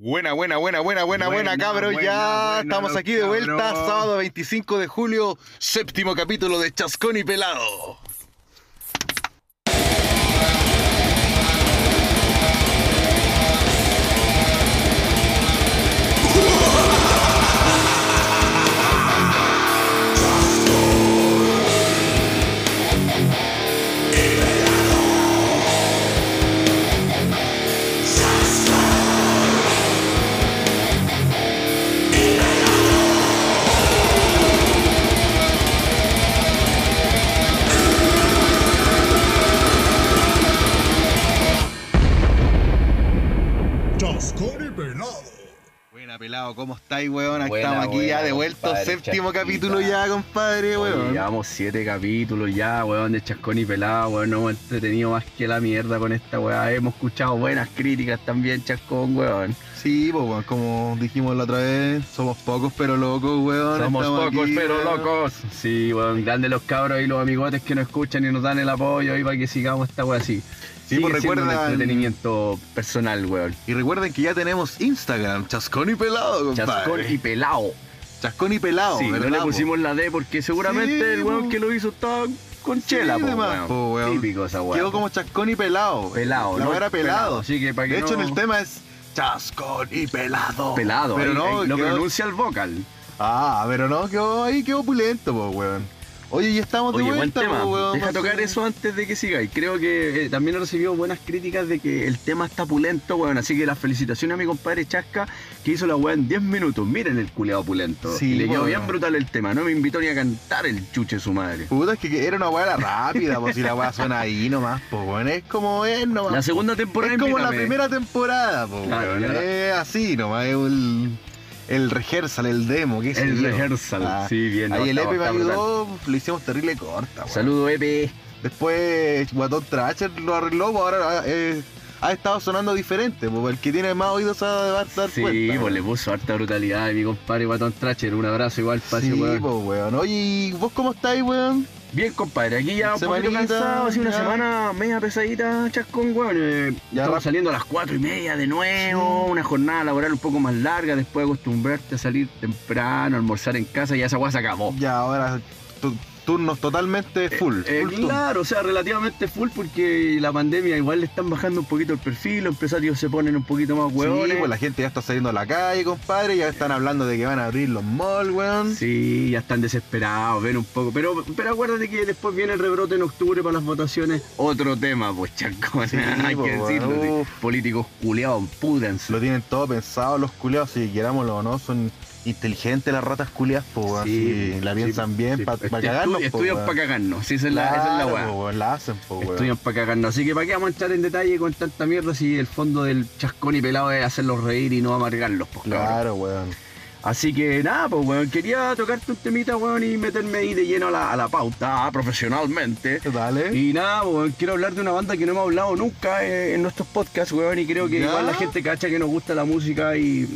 Buena, buena, buena, buena, buena, buena, buena, ya buena, estamos aquí de vuelta, cabros. sábado 25 de julio, séptimo capítulo de Chascón y Pelado. Buena, pelado, ¿cómo estáis, weón? Buena, Estamos aquí ya de vuelta, séptimo Chasquita. capítulo ya, compadre, weón. Llevamos siete capítulos ya, weón, de Chascón y Pelado, weón, nos hemos entretenido más que la mierda con esta weá. Hemos escuchado buenas críticas también, Chascón, weón. Sí, pues, weón, como dijimos la otra vez, somos pocos pero locos, weón. Somos Estamos pocos aquí, pero weón. locos. Sí, weón, grandes los cabros y los amigotes que nos escuchan y nos dan el apoyo ahí para que sigamos esta weá así. Sí, pues recuerdan- entretenimiento personal, weón. Y recuerden que ya tenemos Instagram, Chascón y Pelado, compadre. Chascón y Pelado. Chascón y Pelado, Sí, no ¿verdad, le po? pusimos la D porque seguramente Sí, el weón po. que lo hizo estaba con Sí, chela, po, más, weón. Típico esa weón. Quedó como Chascón y Pelado. pelado, La ¿no? era pelado. Así que para que De hecho, no- en el tema es Chascón y Pelado. pelado, Pero ahí- no, ahí quedó- pronuncia el vocal. Ah, pero no, quedó ahí, quedó opulento, weón. Oye, ya estamos de Oye, buen vuelta, tema. weón. Deja tocar eso antes de que sigáis. Creo que eh, también he recibido buenas críticas de que el tema está pulento, weón. Así que las felicitaciones a mi compadre Chasca, que hizo la weá en 10 minutos. Miren el culeado pulento. Sí, y le quedó bien brutal el tema. No me invitó ni a cantar el chuche su madre. Puta, es que era una weá rápida, pues si la weá suena ahí nomás, pues weón. Es como es nomás. La segunda temporada es como la primera temporada, pues weón. Es así nomás, es el, el rehearsal, el demo, qué El yo. rehearsal, Ah, sí, bien. Ahí el Epe me está brutal. ayudó, lo hicimos terrible corta. Saludo, Epe. Después Guatón Tracher lo arregló, pues ahora eh, ha estado sonando diferente, pues el que tiene más oídos se va a dar cuenta. Sí, pues le puso harta brutalidad a mi compadre Guatón Tracher. Un abrazo igual para Sí, weón. pues weón. Oye, ¿y vos cómo estáis, weón? Bien, compadre, aquí ya un poquito cansado, así una ya. semana media pesadita, chascón, weón. Eh, Ya estamos saliendo a las cuatro y media de nuevo, Sí. una jornada laboral un poco más larga, después de acostumbrarte a salir temprano, almorzar en casa, y ya esa weá se acabó. Ya, ahora turnos totalmente full. Eh, full turno. claro, o sea, relativamente full porque la pandemia igual le están bajando un poquito el perfil, los empresarios se ponen un poquito más huevones. Sí, pues la gente ya está saliendo a la calle, compadre, ya están hablando de que van a abrir los malls, weón. Sí, ya están desesperados, ven un poco. Pero, pero acuérdate que después viene el rebrote en octubre para las votaciones. Otro tema, pues chacón. Sí, hay pues, que decirlo. bueno, sí. uf. Políticos culiados, púdense. Lo tienen todo pensado los culiados, si querámoslo o no, son inteligentes las ratas culiadas, pues. Sí, Sí, la sí, piensan bien para Estu- cagarnos. po, Estudian para cagarnos, sí, esa es la, esa es la weá. po, la hacen, pues, weón. Estudian para cagarnos. Así que para qué vamos a entrar en detalle con tanta mierda si el fondo del chascón y pelado es hacerlos reír y no amargarlos, pues. Claro, weón. Así que nada, pues weón, quería tocarte un temita, weón, y meterme ahí de lleno a la, a la pauta, profesionalmente. Dale. Y nada, weón, quiero hablar de una banda que no hemos hablado nunca eh, en nuestros podcasts, weón, y creo que ¿Ya? igual la gente cacha que nos gusta la música y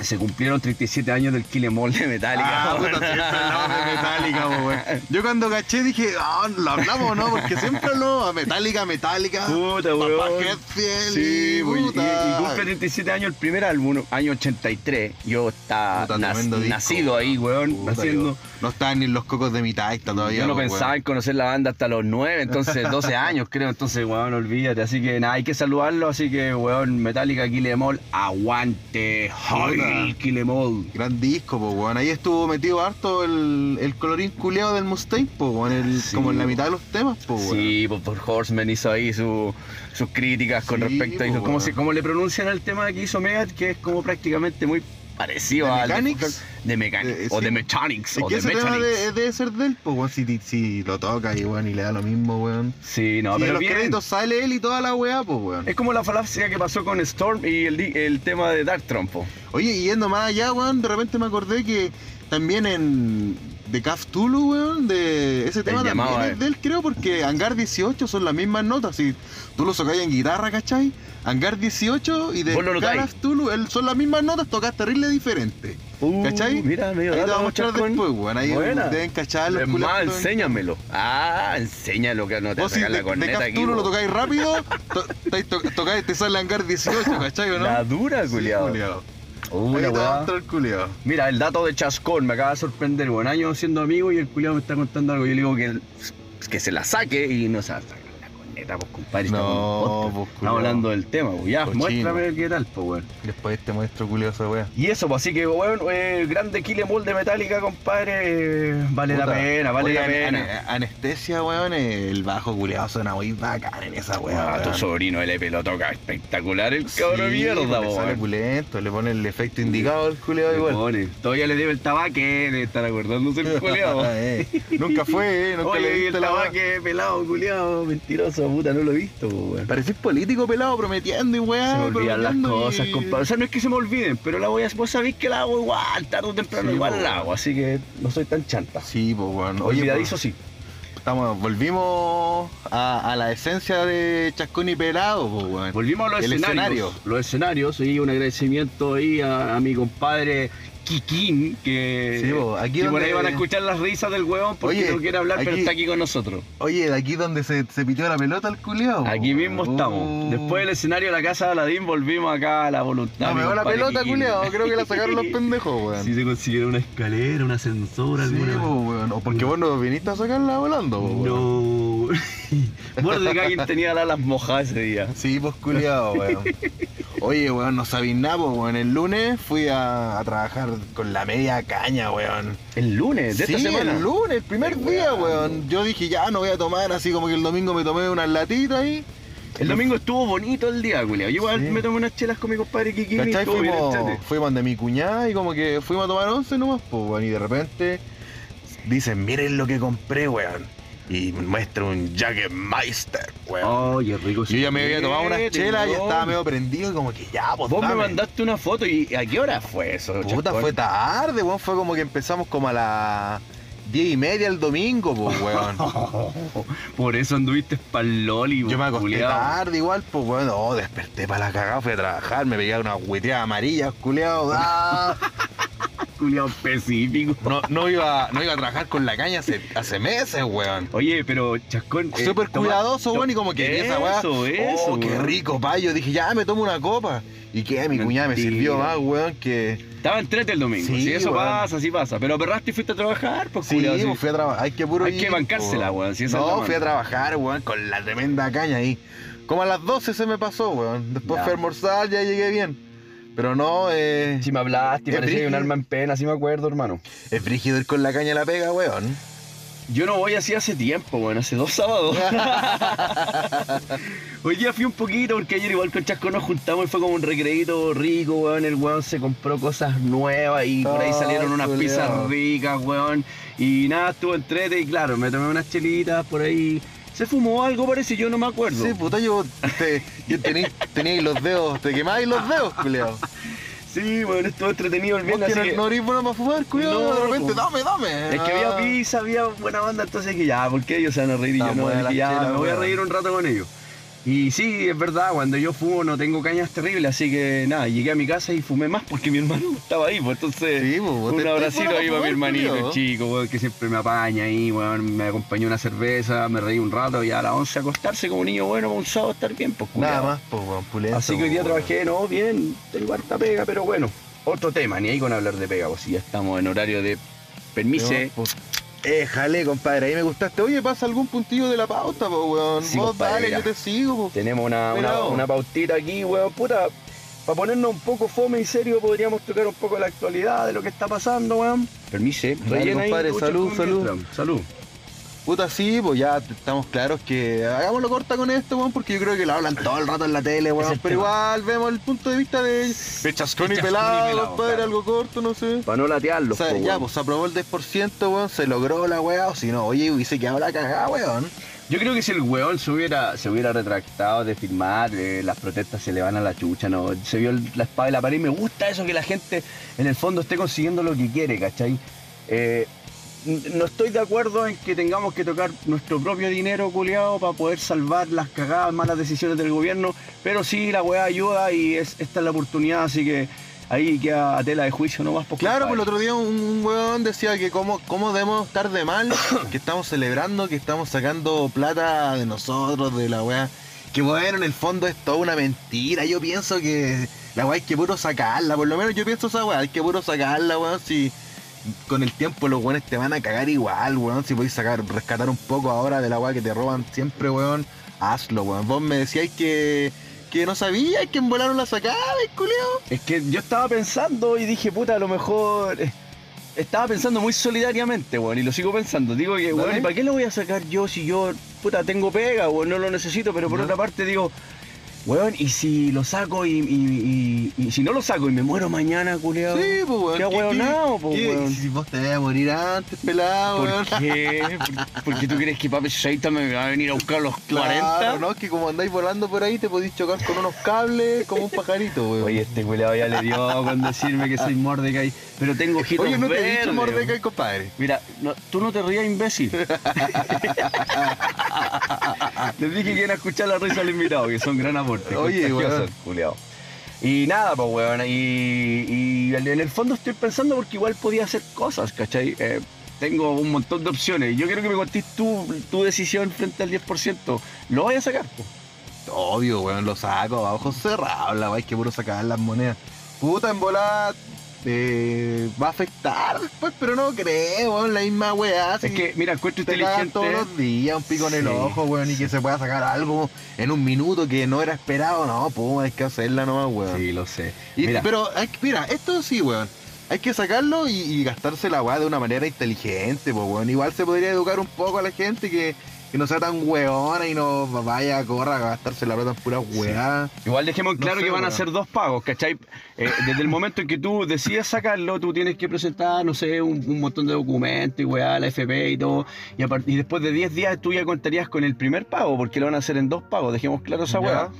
se cumplieron 37 años del Kill Em All de Metallica. Ah, weón. puta, siempre hablamos de Metallica, po, weón. Yo cuando caché dije, ah, lo hablamos, ¿no? Porque siempre hablamos a Metallica, Metallica. Puta, weón. Hetfield Sí, y y, cumple 37 años el primer álbum, año 83. Yo estaba Puta, nac- nacido ahí, weón, Puta, yo- No estaban ni los cocos de mi taita todavía. Yo no po, pensaba weón. en conocer la banda hasta los 9, entonces 12 años creo, entonces weón, olvídate. Así que nada, hay que saludarlo, así que weón, Metallica, Kill Em All, aguante, ¡Ay, Kill Em All! Gran disco, po, weón. Ahí estuvo metido harto el, el colorín culeado del Mustang, po, weón. El- Sí, como en la mitad de los temas, po, weón. Sí, pues por Horseman hizo ahí su- sus críticas con Sí, respecto a pues, eso. ¿Cómo, se, cómo le pronuncian el tema que hizo Megadeth? Que es como prácticamente muy parecido ¿De al Mechanics? de Mechanics. Eh, o sí. de Mechanics. Es o que de ese tema Mechanics. de- debe ser de él, po, weón. Si, si lo toca y, weón, y le da lo mismo, weón. Sí, no, en pero los bien. créditos sale él y toda la weá, po, weón. Es como la falacia que pasó con Storm y el, el tema de Dark Trump. po. Oye, y yendo más allá, weón, de repente me acordé que también en. de Caf Tulu, weón, de ese tema también eh. es de él, creo, porque Hangar 18 son las mismas notas. Si tú lo sacáis en guitarra, ¿cachai? Hangar 18 y de notáis. Caf Tulu son las mismas notas, tocas terrible diferente. Uh, ¿Cachai? Mira, medio Ahí te voy a mostrar después, weón. Ahí Buena. deben cachar los Es más, enséñamelo. Ah, enséñalo que no te Vos si de, la de corneta Caf aquí. Lo tocáis rápido, to- estáis to- tocáis, te sale Hangar 18, ¿cachai o no? La dura, Sí, culiado. culiao. Uh, Ahí la te va a weá. mostrar el culiao. Mira, el dato de Chascón me acaba de sorprender. Buen año siendo amigo y el culiado me está contando algo. Yo le digo que, que se la saque y no se va a corneta, pues compadre. No, pues, Estamos hablando del tema, pues ya, Cochino. muéstrame qué tal, pues weón. Después te muestro culiao esa wea. Y eso, pues así que, weón, eh, grande Kile de Metallica, compadre. vale la pena, vale Oye, la pena. an- anestesia, weón, el bajo culiado suena muy bacán en esa weá. Ah, tu weón. sobrino LP lo toca espectacular el Sí, cabrón de mierda, porque sale weón. pulento, le pone el efecto indicado al culiado Le igual. pone. Todavía le debe el tabaque de estar acordándose el culiado. Eh, Nunca fue, eh, nunca le Oye, el tabaque pelado, culiado, mentiroso, puta, no lo he visto, weón. Parecís político pelado prometiendo y weá. Se me olvidan las cosas, y- compadre. O sea, no es que se me olviden, pero la voy a. Vos sabéis que la hago igual, tarde o temprano Sí, igual po, la hago, así que no soy tan chanta. Sí, pues weón. Olvidadizo sí. estamos, volvimos a, a la esencia de Chascón y Pelado, pues weón. Volvimos a los El escenarios. escenario. Los escenarios, y un agradecimiento ahí a, a mi compadre Kikín, que, Sí, aquí que por donde- ahí van a escuchar las risas del huevón porque Oye, no quiere hablar, pero está aquí con nosotros. Oye, de aquí donde se, se pitió la pelota el culiao. Aquí mismo estamos. Después del escenario de la casa de Aladín volvimos acá a la voluntad. No, me va la pelota, culiao. Creo que la sacaron los pendejos, weón. Si se consiguieron una escalera, un ascensor, Sí, alguna. weón. O porque vos no viniste a sacarla volando, weón. No. bueno, de que alguien tenía las alas mojadas ese día. Sí, pues culiado, weón. Oye, weón, no sabéis nada, po, weón. El lunes fui a, a trabajar con la media caña, weón. El lunes de sí, esta semana. el lunes, el primer día, weón. weón. Yo dije, ya no voy a tomar, así como que el domingo me tomé unas latitas ahí. El domingo estuvo bonito el día, culiao. Yo igual Sí. me tomé unas chelas con mi compadre Kikín y ¿Cachai? Fuimos, fuimos de mi cuñada y como que fuimos a tomar once nomás, pues, weón. Y de repente dicen, miren lo que compré, weón. Y me muestra un Jagermeister, weón. Oye, rico. Yo ya me había tomado una chela y weón. estaba medio prendido y como que ya, pues Vos me mandaste una foto y ¿a qué hora fue eso? Puta, fue tarde, weón. Fue como que empezamos como a las diez y media el domingo, pues, weón. Por eso anduviste pa'l loli, Yo me acosté tarde igual, pues, weón. Oh, desperté para la cagada, fui a trabajar, me pegué una hueteada amarilla, culeado. Ah. Culiao específico. No, no, iba, no iba a trabajar con la caña hace, hace meses, weón. Oye, pero Chascón. eh, Súper cuidadoso, weón, y como que esa weá. Eso, eso. Oh, qué weón. rico, payo. Dije, ya me tomo una copa. Y que mi cuñada me sirvió más, weón, que. Estaba entrete el domingo. Sí, Sí, eso weón. pasa, sí pasa. Pero perraste y fuiste a trabajar, pues, Sí, culiao, fui a trabajar. Hay que puro Hay que ir, bancársela, po. weón, si No, fui a trabajar, weón, con la tremenda caña ahí. Como a las 12 se me pasó, weón. Después Ya. fui a almorzar, ya llegué bien. Pero no, eh, Si me hablaste, Es parecía un brígido. alma en pena, sí me acuerdo, hermano. es frígido ir con la caña a la pega, weón. Yo no voy así hace tiempo, bueno, hace dos sábados. Hoy día fui un poquito porque ayer igual con Chasco nos juntamos y fue como un recreíto rico, weón. El weón se compró cosas nuevas y por ahí Ah, salieron unas pizzas ricas, weón. Y nada, estuvo entrete y claro, me tomé unas chelitas por ahí. Se fumó algo, parece, yo no me acuerdo. Sí, puta, yo, te, yo tení, teníais los dedos, te quemáis los dedos, culiao. Sí, bueno, estuvo entretenido el viernes. así no, que- no eres bueno para fumar, culiao, No, de repente, dame, dame. Es que había pizza, había buena banda, entonces que ya, ¿por qué ellos se van a reír y yo no? Dije, ya, chela, me voy a reír un rato con ellos. Y sí, es verdad, cuando yo fumo no tengo cañas terribles, así que nada, llegué a mi casa y fumé más porque mi hermano estaba ahí, pues entonces Sí, pues, un te- abracito bueno ahí para mi hermanito culiao. chico, que siempre me apaña ahí, weón, me acompañó una cerveza, me reí un rato y a las 11 acostarse como un niño bueno, un sábado estar bien, pues Nada culiao. más, pues, pulento. Así que hoy día trabajé, no, bien, tengo harta pega, pero bueno, otro tema, ni ahí con hablar de pega, pues si ya estamos en horario de permiso. Pues, Éjale, compadre, ahí me gustaste. Oye, pasa algún puntillo de la pauta, po, weón. Sí, Vos compadre, dale, mira. yo te sigo, po. Tenemos una, una, una pautita aquí, weón, puta. Para ponernos un poco fome y serio, podríamos tocar un poco la actualidad de lo que está pasando, weón. Permise, Dale, rellena compadre, salud, salud. Salud. Puta, sí, pues ya estamos claros que hagámoslo corta con esto, weón, porque yo creo que lo hablan todo el rato en la tele, weón. Pero tema. igual vemos el punto de vista de, de chascón y De chascón y pelado, compadre, claro. algo corto, no sé. Para no latearlo, O sea, po, ya, pues se aprobó el 10%, weón, se logró la weá, o si no, oye, hubiese quedado la cagada, weón. Yo creo que si el weón se hubiera, se hubiera retractado de firmar, eh, las protestas se le van a la chucha, ¿no? Se vio el- la espada de la pared y me gusta eso que la gente en el fondo esté consiguiendo lo que quiere, ¿cachai? Eh, no estoy de acuerdo en que tengamos que tocar nuestro propio dinero, culiado, para poder salvar las cagadas, malas decisiones del gobierno, pero sí la weá ayuda y es, esta es la oportunidad, así que ahí queda a tela de juicio nomás. Por Claro, pues el otro día un weón decía que cómo, cómo debemos estar de mal, que estamos celebrando, que estamos sacando plata de nosotros, de la weá. Que bueno, en el fondo es toda una mentira. Yo pienso que la weá hay que puro sacarla, por lo menos yo pienso esa weá, hay que puro sacarla, weón, si con el tiempo los weones te van a cagar igual, weón, si podéis sacar, rescatar un poco ahora de la weá que te roban siempre, weón, hazlo, weón. Vos me decíais que que no sabía que en volaron la sacada, culiao. Es que yo estaba pensando y dije, puta, a lo mejor. eh, Estaba pensando muy solidariamente, weón, y lo sigo pensando. Digo que, weón. ¿y para qué lo voy a sacar yo si yo, puta, tengo pega, weón, no lo necesito? Pero por otra parte digo, weón, ¿y si lo saco y, y- y- y si no lo saco y me muero mañana, culiao? Sí, pues weón. Qué ¿qué- ahueonao, qué- pues, weón. Si vos te vas a morir antes, pelado, ¿Por weón. qué? ¿Por- ¿Por qué tú crees que Papi Saita me va a venir a buscar a los 40? Claro, ¿no? Que como andáis volando por ahí te podéis chocar con unos cables como un pajarito, weón. Oye, este culiao ya le dio con decirme que soy Mordecai, pero tengo ojitos Oye, no te he dicho weón. Mordecai, compadre. Mira, no- tú no te rías, imbécil. Les dije que iban a escuchar la risa del invitado, que son gran aporte. Oye, weón. culiao. Y nada, pues, weón. Y, y en el fondo estoy pensando porque igual podía hacer cosas, ¿cachai? Eh, tengo un montón de opciones. Yo quiero que me contés tú, tu decisión frente al 10%. ¿Lo voy a sacar? po? Obvio, weón, lo saco a ojos cerrados, la hay que puro sacar las monedas. Puta, en volada eh, va a afectar después, pero no creo, weón, la misma weá. Es que, mira, encuentro te inteligente. todos los días, un pico en el ojo, weón, y que se pueda sacar algo en un minuto que no era esperado, no, pues hay que hacerla nomás, weón. Sí, lo sé. Y- Mira. Pero, hay mira, esto sí, weón. Hay que sacarlo y, y gastarse la weá de una manera inteligente, pues, weón. Igual se podría educar un poco a la gente que, que no sea tan weona y no vaya a correr a gastarse la plata en pura weá. Igual dejemos claro sé, que van a ser dos pagos, ¿cachai? Eh, desde el momento en que tú decides sacarlo, tú tienes que presentar, no sé, un, un montón de documentos y weá, la FP y todo. Y, a y después de 10 días tú ya contarías con el primer pago, porque lo van a hacer en dos pagos, dejemos claro esa Ya. weá.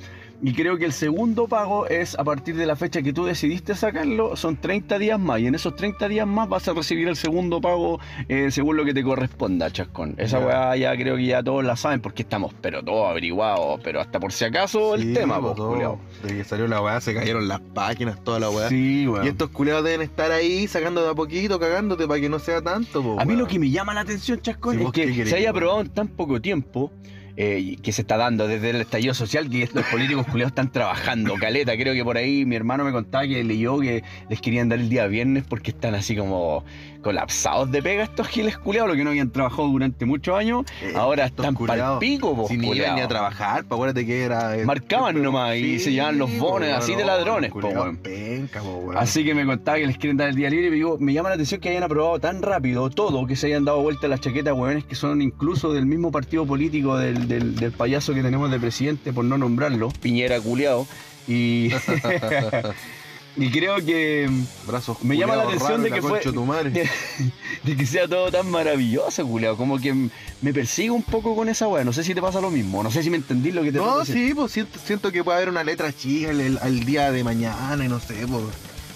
Y creo que el segundo pago es a partir de la fecha que tú decidiste sacarlo, son 30 días más. Y en esos 30 días más vas a recibir el segundo pago eh, según lo que te corresponda, chascón. Esa weá ya creo que ya todos la saben porque estamos, pero todos averiguados, pero hasta por si acaso el tema, culiao. Desde que salió la weá se cayeron las páginas, toda la weá. Sí, weón. Y estos culeados deben estar ahí sacando de a poquito, cagándote para que no sea tanto, po, A mí lo que me llama la atención, Chascón, es vos que querés, se haya aprobado en tan poco tiempo, eh, que se está dando desde el estallido social, que los políticos culiados están trabajando, caleta. Creo que por ahí mi hermano me contaba que leyó que les querían dar el día viernes porque están así como colapsados de pega estos giles culiados, los que no habían trabajado durante muchos años, Eh, ahora están pa'l pico, po, Si ni iban ni a trabajar, pa' acuérdate que era. eh, Marcaban siempre- nomás y se llevaban los po, bonos así de ladrones, po, penca, weón. Así que me contaba que les quieren dar el día libre y digo, me llama la atención que hayan aprobado tan rápido todo, que se hayan dado vuelta las chaquetas, hueones que son incluso del mismo partido político del, del- del payaso que tenemos de presidente, por no nombrarlo, Piñera culiao. Y, y creo que Brazos me llama la atención de que fue de que sea todo tan maravilloso, culiao. Como que me persigue un poco con esa weá. No sé si te pasa lo mismo, no sé si me entendí lo que te No, de decir. sí, pues siento, siento que puede haber una letra chica el, el- al día de mañana y no sé, pues.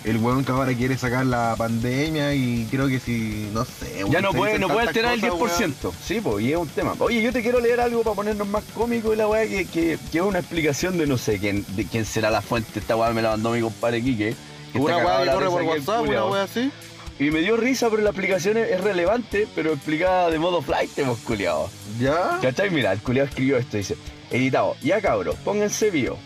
El weón que ahora quiere sacar la pandemia y creo que si, no sé. Ya weón, no puede, no puede alterar el cosas, 10%. Sí, pues, y es un tema. Oye, yo te quiero leer algo para ponernos más cómicos y la weá que, que, que es una explicación de no sé quién, de quién será la fuente. Esta weá me la mandó mi compadre Quique. que weón. Una weá que corre por WhatsApp, una weá así. Y me dio risa, pero la explicación es, es relevante, pero explicada de modo flight, hemos culiado. ¿Ya? ¿Cachai? Mira, el culiado escribió esto, dice, editado, ya cabros, pónganse bio.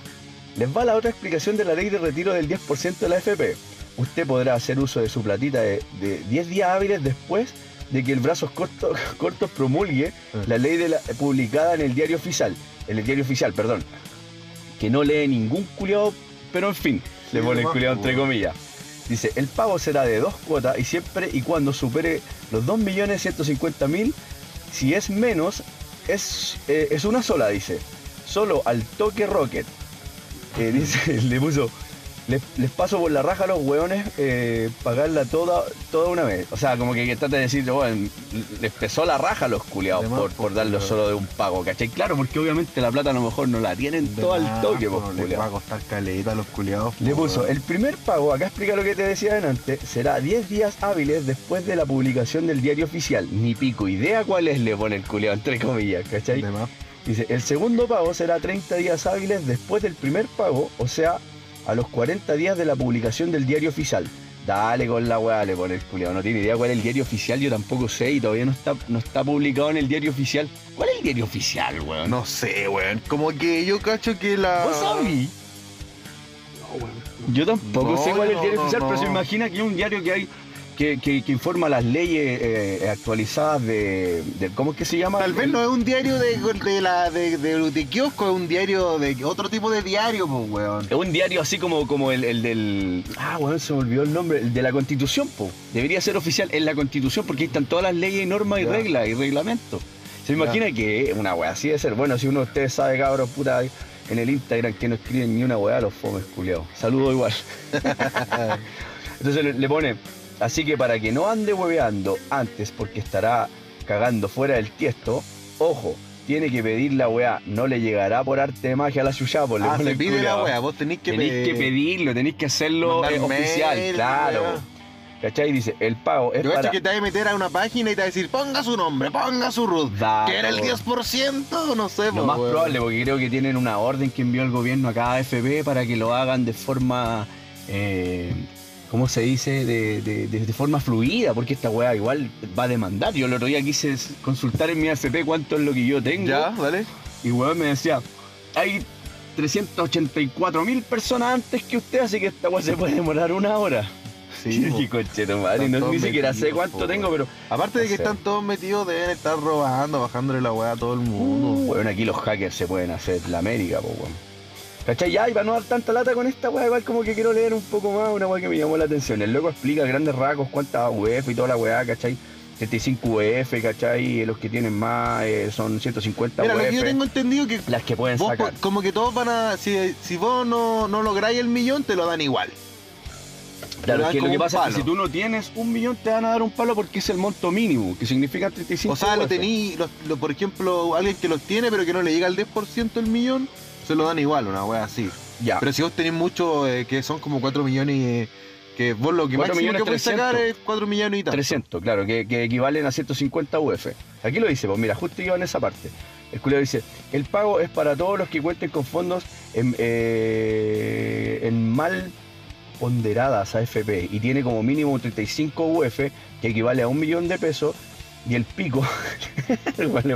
Les va la otra explicación de la ley de retiro del 10% de la FP. Usted podrá hacer uso de su platita de, de 10 días hábiles después de que el Brazos Cortos, cortos promulgue la ley de la- publicada en el diario oficial, en el diario oficial, perdón, que no lee ningún culiado, pero en fin, le pone el culiado entre po. comillas. Dice, el pago será de dos cuotas y siempre y cuando supere los 2.150.000, si es menos, es, eh, es una sola, dice. Solo al toque rocket. Eh, dice, le puso les, les paso por la raja a los hueones eh, pagarla toda, toda una vez. O sea, como que, que trata de decir, bueno, les pesó la raja a los culiados por, por po, darlo solo de un pago, ¿cachai? Claro, porque obviamente la plata a lo mejor no la tienen todo al toque, pues, Les culiao. va a costar caleta a los culiados. Le puso, el primer pago, acá explica lo que te decía antes, será 10 días hábiles después de la publicación del diario oficial. Ni pico idea cuál es, le pone el culiao, entre comillas, ¿cachai? De. Dice, el segundo pago será 30 días hábiles después del primer pago, o sea, a los 40 días de la publicación del diario oficial. Dale con la weá, le pone el culiao. No tiene idea cuál es el diario oficial, yo tampoco sé y todavía no está, no está publicado en el diario oficial. ¿Cuál es el diario oficial, weón? No sé, weón. Como que yo cacho que la. ¿Vos sabí? Yo tampoco No, sé cuál es el no, diario no, oficial, pero se no. imagina que es un diario que hay que, que- que informa las leyes eh, actualizadas de, de- ¿Cómo es que se llama? Tal vez no es un diario de, de la de, de, kiosco, es un diario de otro tipo de diario, pues, weón. Es un diario así como, como el, el del. Ah, bueno, se me olvidó el nombre. El de la Constitución, po. Debería ser oficial en la Constitución porque ahí están todas las leyes y normas y reglas y reglamentos. Se imagina que una weá así de ser. Bueno, si uno de ustedes sabe, cabros, puta, en el Instagram que no escriben ni una weá, los fomes culiados. Saludo igual. Entonces le, le pone. Así que para que no ande hueveando antes porque estará cagando fuera del tiesto, ojo. Tiene que pedir la weá, no le llegará por arte de magia a la chuchapo. le Ah, pone se el pide la weá, vos tenés que Tenéis pedir. que pedirlo, tenéis que hacerlo eh, oficial, mail, claro. ¿Cachai? Dice, el pago es Yo para... que te vas a meter a una página y te va a decir, ponga su nombre, ponga su root. Era el 10%, no sé, Lo pues, más probable, porque creo que tienen una orden que envió el gobierno a cada FP para que lo hagan de forma... eh, ¿Cómo se dice? De, de- de- de forma fluida, porque esta weá igual va a demandar. Yo el otro día quise consultar en mi AFP cuánto es lo que yo tengo. Ya, dale. Y weón me decía, hay 384 mil personas antes que usted, así que esta weá se puede demorar una hora. Sí, y conchero, madre, Están no, ni siquiera sé metidos, cuánto po, tengo, weón. pero Aparte de que No sé. están todos metidos, deben estar robando, bajándole la weá a todo el mundo. Bueno, aquí los hackers se pueden hacer la América, po, weón. ¿Cachai? Ya, y para no dar tanta lata con esta weá, igual como que quiero leer un poco más, una weá que me llamó la atención. El loco explica grandes rasgos cuántas UF y toda la weá, ¿cachai? 75 UF, ¿cachai? Los que tienen más eh, son 150 Mira, lo que yo UF. tengo entendido que Las que pueden vos, sacar. como que todos van a. Si, si vos no, no lográis el millón, te lo dan igual. Claro, que lo que pasa es que si tú no tienes un millón, te van a dar un palo porque es el monto mínimo, que significa 35 O sea, lo UF. tení, lo- lo- por ejemplo, alguien que los tiene pero que no le llega al 10% el millón, se lo dan igual, una wea así. Ya. Pero si vos tenés mucho, eh, que son como 4 millones, eh, que vos lo que 4 máximo millones que puedes 300. sacar es 4 millones y tanto. 300, claro, que, que equivalen a 150 UF. Aquí lo dice, pues mira, justo iba en esa parte. El culero dice, el pago es para todos los que cuenten con fondos en, eh, en mal ponderadas AFP y tiene como mínimo 35 UF, que equivale a un millón de pesos, y el pico, pone,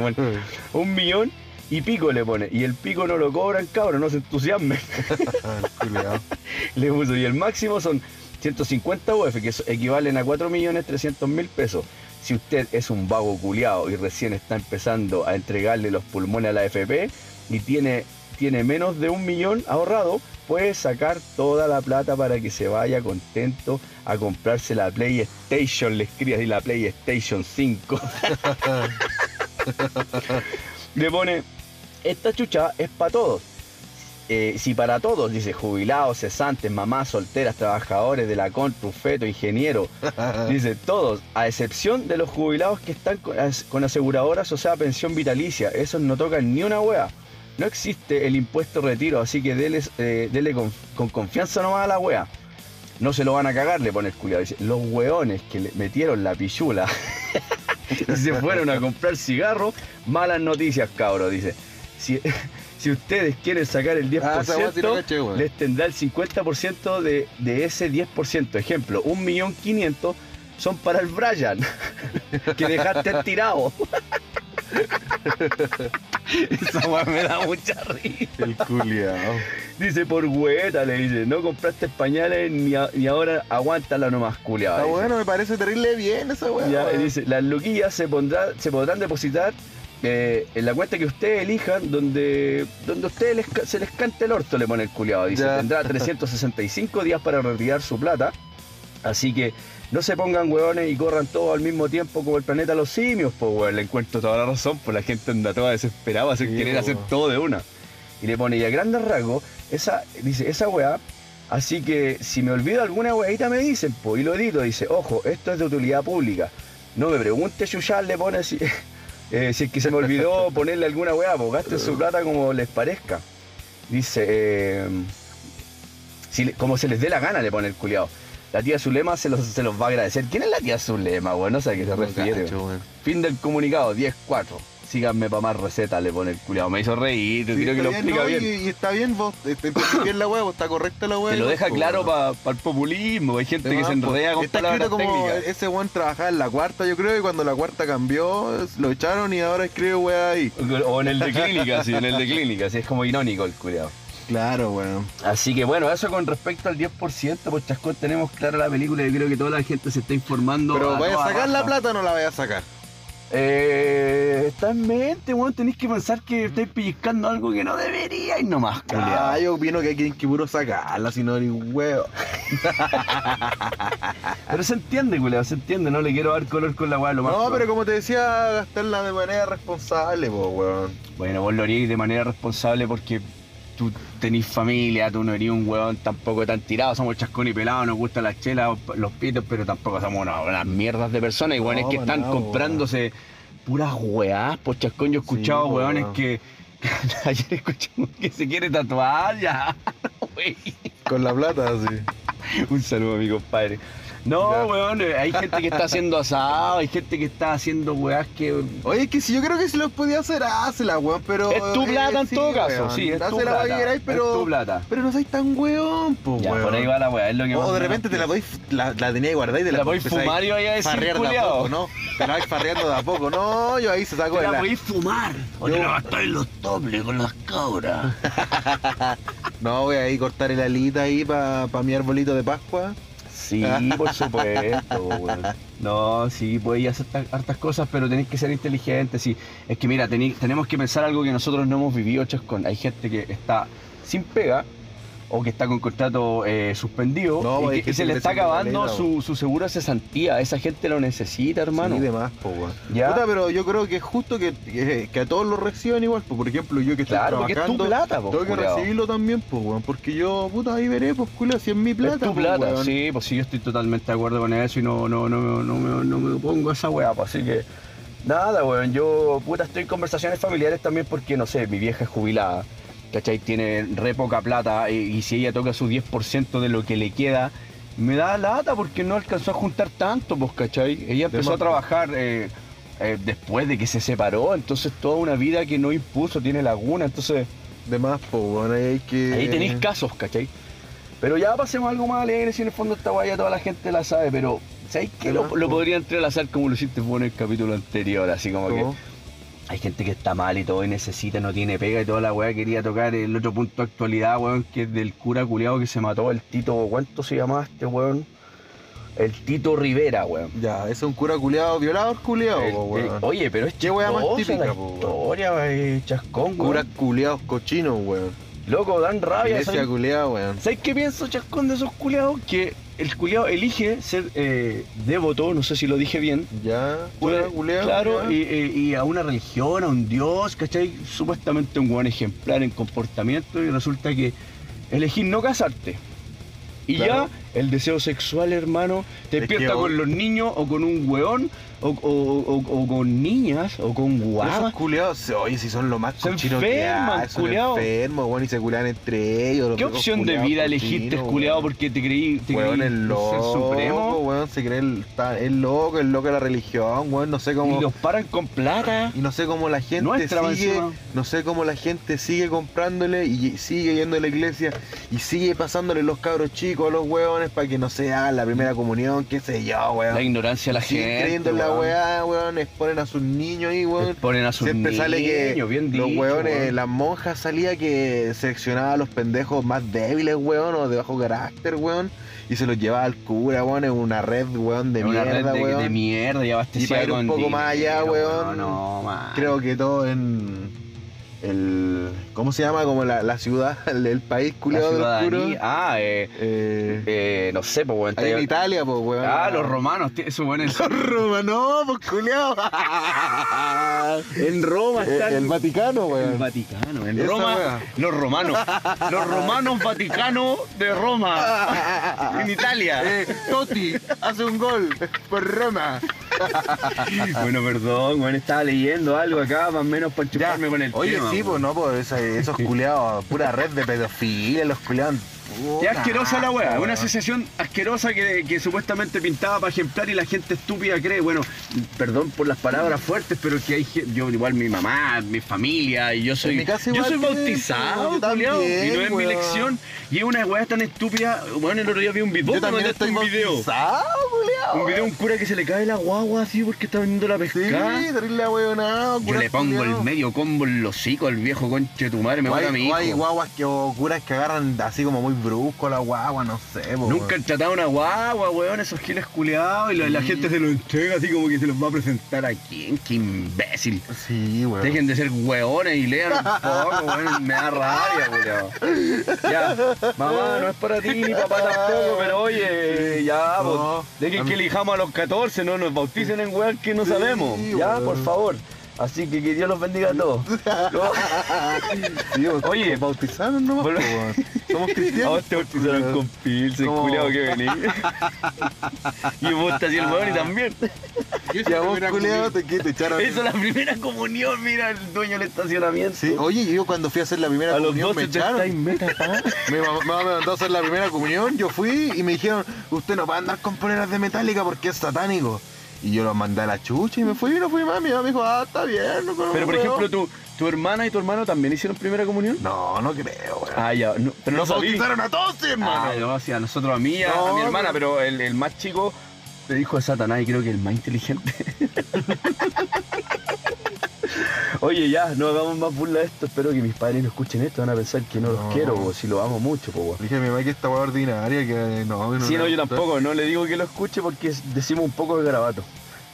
un millón y pico le pone, y el pico no lo cobran, cabrón, no se entusiasmen. Le puso, y el máximo son 150 UF, que equivalen a 4.300.000 pesos. Si usted es un vago culiado y recién está empezando a entregarle los pulmones a la FP y tiene, tiene menos de un millón ahorrado, puede sacar toda la plata para que se vaya contento a comprarse la PlayStation, le escribe ahí la PlayStation 5. le pone, esta chucha es para todos. Eh, si para todos, dice jubilados, cesantes, mamás solteras, trabajadores de la CONTRU, feto, ingeniero, dice todos, a excepción de los jubilados que están con, as- con aseguradoras, o sea, pensión vitalicia, esos no tocan ni una wea. No existe el impuesto retiro, así que dele, eh, dele con, con confianza nomás a la wea. No se lo van a cagar, le pone el culiado. Dice, los weones que le metieron la pichula y se fueron a comprar cigarros, malas noticias, cabros, dice. Si, si ustedes quieren sacar el 10%, Ah, caché, les tendrá el 50% de, de ese 10%. Ejemplo, 1.500.000 son para el Brian, que dejaste tirado. Esa weá me da mucha risa. El culiao. Dice, por hueta, le dice, no compraste pañales ni, a- ni ahora aguántala nomás, culiado. Está dice. bueno, me parece terrible bien esa weá. Dice, las luquillas se, pondrá, se podrán depositar eh, en la cuenta que ustedes elijan, donde, donde ustedes les ca- se les cante el orto, le pone el culiado. Dice, Ya. tendrá 365 días para retirar su plata. Así que no se pongan hueones y corran todos al mismo tiempo como el planeta los simios, pues weón. Le encuentro toda la razón, pues la gente anda toda desesperada a Sí, querer po, hacer todo de una. Y le pone, y a grandes rasgos, esa, dice, esa weá Así que si me olvido alguna weadita me dicen, pues, y lo edito, dice, ojo, esto es de utilidad pública. No me pregunte Chuchal, le pone si, eh, si es que se me olvidó ponerle alguna weá, pues gasten su plata como les parezca. Dice, eh, si como se les dé la gana, le pone el culiado. La tía Zulema se los, se los va a agradecer. ¿Quién es la tía Zulema, weón? No sé a qué se refiere. Fin del comunicado, 10-4. Síganme para más recetas, le pone el culiado. Me hizo reír, Sí, creo que está lo bien, explica no, bien. Y, y está bien, vos entendí bien la vos está correcta la weá. Te lo deja claro para el populismo. Hay gente que se enreda con Está palabras escrito como técnicas. ese weón trabajaba en la cuarta, yo creo, y cuando la cuarta cambió, lo echaron y ahora escribe weá ahí. O en el de clínica, sí, en el de clínica, sí, es como irónico el culiado. Claro, weón. Así que bueno, eso con respecto al 10%, pues Chascón tenemos clara la película y creo que toda la gente se está informando. Pero ¿vaya a sacar la plata o no la vaya a sacar? Eh, está en mente, weón, tenéis que pensar que estáis pellizcando algo que no deberíais nomás, Ah, culiado. yo opino que hay que puro sacarla, si no ni huevo. Pero se entiende, culiado, se entiende, no le quiero dar color con la weá lo más. No, pero como te decía, gastarla de manera responsable, po, weón. Bueno, vos lo haríais de manera responsable porque tú tenés familia, tú no eres un weón tampoco tan tirado, somos chascón y pelados, nos gustan las chelas, los pitos, pero tampoco somos una- unas mierdas de personas, igual No, es que están nada, comprándose puras weás, pues chascón, yo he escuchado Sí, que ayer escuché que se quiere tatuar ya, wey. Con la plata, sí. Un saludo a mi compadre. No, weón, eh, hay gente que está haciendo asado, hay gente que está haciendo weás que Oye, es que si yo creo que si los podía hacer, hazla, weón, pero. Es tu eh, plata en sí, todo caso, weón. sí, es tu plata. Es pero. tu plata. Pero no sois tan weón, po, Ya, weón. por ahí va la weá, es lo que más O de repente te la podéis la, la tenías guardada y te la, la podéis fumar y vaya a decir, farrear de a poco, ¿no? Te la vais farreando de a poco, no, yo ahí se saco de la la... podéis fumar. O Yo- te la gastáis en los dobles con las cabras. No, voy a ir cortar el alita ahí para pa mi arbolito de Pascua. Sí, por supuesto. No, sí, podéis hacer ta- hartas cosas, pero tenéis que ser inteligentes. Sí. Es que mira, tenemos que pensar algo que nosotros no hemos vivido, Chascón. Hay gente que está sin pega o que está con contrato eh, suspendido No, y, hay que- y se le está acabando su, su seguro de cesantía. Esa gente lo necesita, hermano. Sí, de más, po, weón. ¿Ya? Puta, pero yo creo que es justo que, que, que a todos lo reciban igual, pues por ejemplo, yo que estoy Claro, porque es tu trabajando, plata, po, tengo que culiao. recibirlo también, pues, weón, porque yo, puta, ahí veré, pues, culo, si es mi plata, es tu pues, plata, weón. sí, pues sí, yo estoy totalmente de acuerdo con eso y no, no, no, no, no, me- no me opongo a esa weá, pues así que nada, weón, yo puta estoy en conversaciones familiares también porque, no sé, mi vieja es jubilada, ¿cachai? Tiene re poca plata y, y si ella toca su 10% de lo que le queda, me da lata porque no alcanzó a juntar tanto, pues, ¿cachai? Ella empezó a trabajar eh, eh, después de que se separó, entonces toda una vida que no impuso, tiene laguna, entonces... De más, pues, weón, ahí hay que... Ahí tenéis casos, ¿cachai? Pero ya pasemos algo más alegre, si en el fondo esta guaya toda la gente la sabe, pero ¿sabéis que lo, po. podría entrelazar como lo hiciste vos en el capítulo anterior? Así como ¿Cómo? que hay gente que está mal y todo y necesita, no tiene pega y toda la weá quería tocar el otro punto de actualidad, weón, que es del cura culiado que se mató, el Tito, ¿cuánto se llamaba este weón? El Tito Rivera, weón. Ya, ese es un cura culiado, violador culiado, weón. oye, pero es Qué weá más típica, la historia, eh, chascón, Curas culiados cochinos, weón. Loco, dan rabia. Iglesia ¿sabes? culiada, weón. ¿Sabes qué pienso, Chascón, de esos culiados? Que el culiado elige ser eh, devoto, no sé si lo dije bien. Ya, culiado. claro, y, a una religión, a un dios, ¿cachai? Supuestamente un buen ejemplar en comportamiento y resulta que elegir no casarte. Y Claro. ya el deseo sexual, hermano, te Es despierta que con los niños o con un weón o, o- o- o con niñas o con Pero guavas. Esos culiados, se- oye, si son lo más Se cochinos que hay, son culiao. enfermos, weón, y se culean entre ellos. los ¿Qué opción de vida elegiste, weón. culiado, porque te creí, te Weón, creí el ser loco, supremo? weón, se cree el, el loco, el loco de la religión, weón, no sé cómo... Y los paran con plata. Y no sé cómo la gente Nuestra, sigue, encima. no sé cómo la gente sigue comprándole y sigue yendo a la iglesia y sigue pasándole los cabros chicos a los hueones para que no se hagan la primera comunión, qué sé yo, weón. La ignorancia de la gente. creyendo en la weá, weón, exponen a sus niños ahí, weón. Exponen a sus Siempre sale que niños, bien los dicho, weones, weón. las monjas salía que seleccionaba a los pendejos más débiles, weón, o de bajo carácter, weón, y se los llevaba al cura, weón, en una red, weón, de una mierda, red de, weón. de mierda y abastecida Y para ir un poco más allá, dinero, weón, No, man. Creo que todo en El, ¿Cómo se llama? Como la, la ciudad, el, el país culiado. Ah, eh, Eh, eh, no sé, pues, weón. ahí en está- Italia, pues, weón. Ah, los romanos, eso bueno. Los romanos, pues, culiado. En Roma están. el Vaticano, El weón. Vaticano, en Esa Roma, wea. los romanos. Los romanos Vaticano de Roma. En Italia. Eh, Totti hace un gol por Roma. Bueno, perdón, bueno, estaba leyendo algo acá, más o menos para chuparme con el Oye, tema, sí, weón. pues no, pues esos culiados, pura red de pedofilia, los Qué asquerosa la weá, una weón. asociación asquerosa que, que supuestamente pintaba para ejemplar y la gente estúpida cree, bueno, perdón por las palabras fuertes, pero que hay yo igual mi mamá, mi familia, y yo soy, yo soy bautizado, culiao, y no es mi elección, y es una weá tan estúpida, bueno, el otro día vi un video, también mandaste un video, un video de un cura que se le cae la guagua así porque está vendiendo la Sí, pesca. terrible yo le pongo el medio combo en los hocico al viejo conche de tu madre, me mata a mi o hay hijo. guaguas que, o curas que agarran así como muy brusco la guagua, no sé, po, Nunca han weón. tratado una guagua, weón, esos giles culeados y la, la gente se lo entrega así como que se los va a presentar a quién, qué imbécil. Sí, weón. Dejen de ser hueones y lean un poco, weón, me da rabia, culeado. Ya, mamá, no es para ti ni papá tampoco, pero oye, ya, No, pues, dejen que elijamos a los 14, no nos bauticen en weón que no Sí, sabemos. Ya, weón. por favor. Así que que Dios los bendiga a todos. No. Weón, Oye, bautizaron nomás. Somos A cristianos. vos te bautizaron con pilsen, ¿Cómo? culiado que vení. y vos te hacías el weón y también. Yo Y a vos, culiado, te, echaron. Eso es la primera comunión, mira, el dueño del estacionamiento. Sí, oye, yo cuando fui a hacer la primera a los comunión 12 me echaron. meta. Mi mamá me mandó a hacer la primera comunión, yo fui y me dijeron, usted no puede andar con poleras de metálica porque es satánico. Y yo los mandé a la chucha y me fui y no fui más. Mi mamá me dijo, ah, está bien. No, Pero por veo". ejemplo, tu, tu hermana y tu hermano también hicieron primera comunión. No, no creo, weón. Ah, ya, no, pero no Nos sabí. bautizaron a todos, hermano. Ah, no, sí, a nosotros, a mí, a, No, a mi hermana, pero- pero el, el más chico le dijo de Satanás y creo que el más inteligente. Oye, ya, no hagamos más burla de esto. Espero que mis padres no escuchen esto. Van a pensar que no, No. los quiero, si los amo mucho, po, weón. Dije a mi mamá que esta weá ordinaria, que no, Sí, no, yo tampoco, no le digo que lo escuche porque decimos un poco de garabato.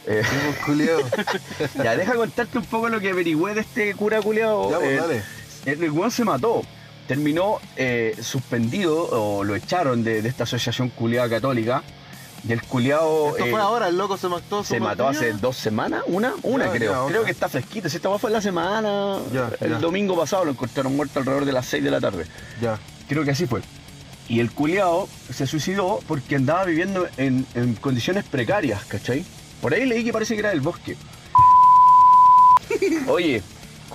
Eh, culiados. ya, deja contarte un poco lo que averigüé de este cura culiado. ya, pues, dale. El, el weón se mató. Terminó eh, suspendido o lo echaron de, de esta asociación culiada católica. Y el culiado Esto fue ahora, el loco se mató. se mató hace dos semanas, una, una Ya, creo. ya. Creo que está fresquito. Si esta fue en la semana, Ya, el ya. domingo pasado lo encontraron muerto alrededor de las 6 de la tarde. Ya. Creo que así fue. Y el culiao se suicidó porque andaba viviendo en, en condiciones precarias, ¿cachai? Por ahí leí que parece que era del bosque. Oye,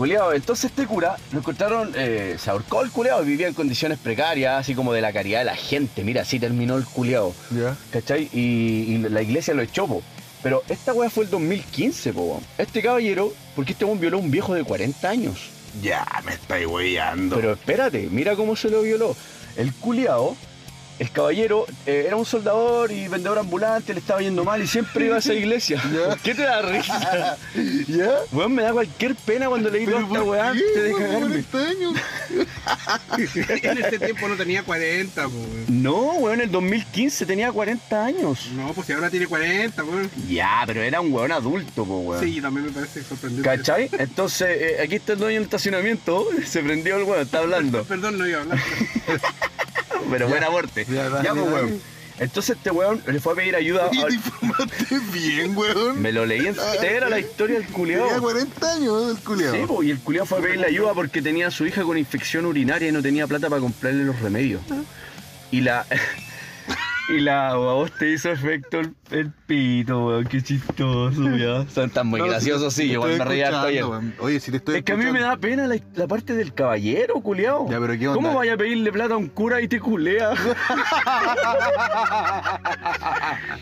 culiao, entonces este cura lo encontraron, eh, se ahorcó el culiao y vivía en condiciones precarias, así como de la caridad de la gente. Mira, así terminó el culiao, Ya. ¿cachai? Y, y la iglesia lo echó, po. Pero esta weá fue el 2015, po. Este caballero, porque este weón violó a un viejo de 40 años. Ya, me estáis weyando. Pero espérate, mira cómo se lo violó. El culiao, el caballero, eh, era un soldador y vendedor ambulante, le estaba yendo mal y siempre iba a esa iglesia. Ya. ¿Por qué te da risa? ¿Ya? Weón, me da cualquier pena cuando leí toda ¿Pero esta weá antes de weón, cagarme. 40 años? En ese tiempo no tenía 40, pues. weón. No, weón, en el 2015 tenía 40 años. No, pues si ahora tiene 40, weón. Ya, pero era un weón adulto, po, weón. Sí, también me parece sorprendente. ¿Cachai? Entonces, eh, aquí está el dueño del estacionamiento, se prendió el weón, está hablando. Perdón, no iba a hablar. Pero buena muerte. Ya, dale, Ya, pues, dale. weón. Entonces este weón le fue a pedir ayuda. Oye, a- te informaste bien, weón. Me lo leí entera la historia del Tenía culiao. 40 años el culiao. Sí, po, y el culiao fue a pedirle ayuda porque tenía a su hija con infección urinaria y no tenía plata para comprarle los remedios. Y la. Y la a vos te hizo efecto el, el pito, weón, qué chistoso, ya. Son tan muy No, graciosos, si sí, igual me harto ayer. weón. Oye, si te estoy Es que a mí me da pena la, la parte del caballero, culiao. Ya, pero ¿qué onda? ¿Cómo vaya a pedirle plata a un cura y te culea?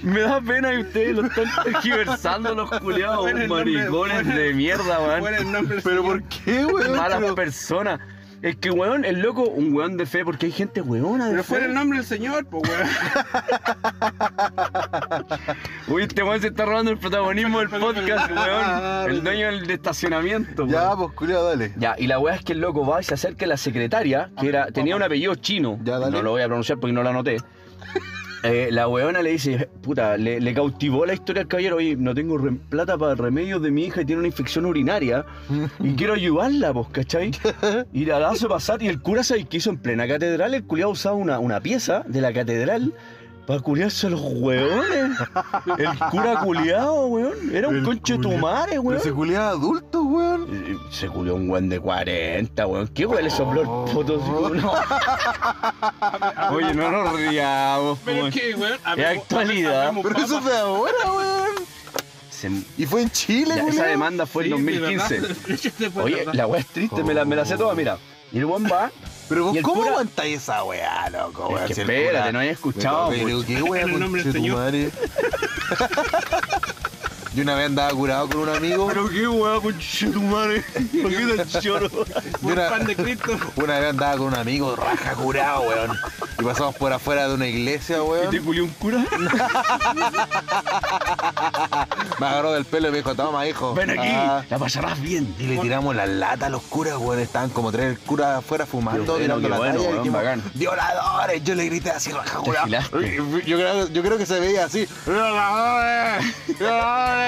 me da pena y ustedes lo están tergiversando los nombre- maricones de mierda, weón. ¿Cuál es el nombre del ¿Pero por qué, weón? Malas Pero- personas. Es que, weón, el loco, un weón de fe, porque hay gente weona de Pero fe. fuera el nombre del señor, pues, weón. Uy, este weón se está robando el protagonismo del podcast, weón. El dueño del estacionamiento, weón. Ya, pues, culiao, dale. Ya, y la weá es que el loco va y se acerca a la secretaria, que era, tenía un apellido chino. Ya, dale. No lo voy a pronunciar porque no lo anoté. Eh, la weona le dice, puta, le, cautivó la historia al caballero, oye, no tengo plata para remedios de mi hija y tiene una infección urinaria y quiero ayudarla, pues, ¿cachai? Y la hace pasar y el cura se que hizo en plena catedral, el culiado usaba una, una pieza de la catedral para culiarse a los hueones. El cura culiado, weón. Era un El conche tumare, Pero weón. se culiaba adulto, weón. Se culió un weón de 40, weón. ¿Qué weón le sopló el como, no? Oye, no nos riamos, Pero weón. es que, weón, Es actualidad. Pero eso fue ahora, weón. Se- Y fue en Chile, ya, esa demanda fue en Sí, de 2015. verdad. Ese fue Oye, la weá es triste, me la, me la sé toda, mira. Y el weón va. Pero vos, ¿cómo cura- aguantáis esa weá, loco, Es weón? que espérate, cura- no había escuchado. Pero pues. qué weá, el nombre del conchetumare. Yo una vez andaba curado con un amigo. Pero qué weá, conche tu madre. ¿Por qué tan choro? Por Mira. pan de Cristo. Una vez andaba con un amigo raja curado, weón. Y pasamos por afuera de una iglesia, ¿Y te weón. culió un cura? Me agarró del pelo y me dijo, toma, hijo. Ven aquí, Ah. la pasarás bien. Y le tiramos la lata a los curas, weón. Estaban como tres curas afuera fumando, bueno, tirando la bueno, talla. y weón. ¡Violadores! Yo le grité así, raja curado. Yo creo, yo creo que se veía así. ¡Violadores! ¡Violadores!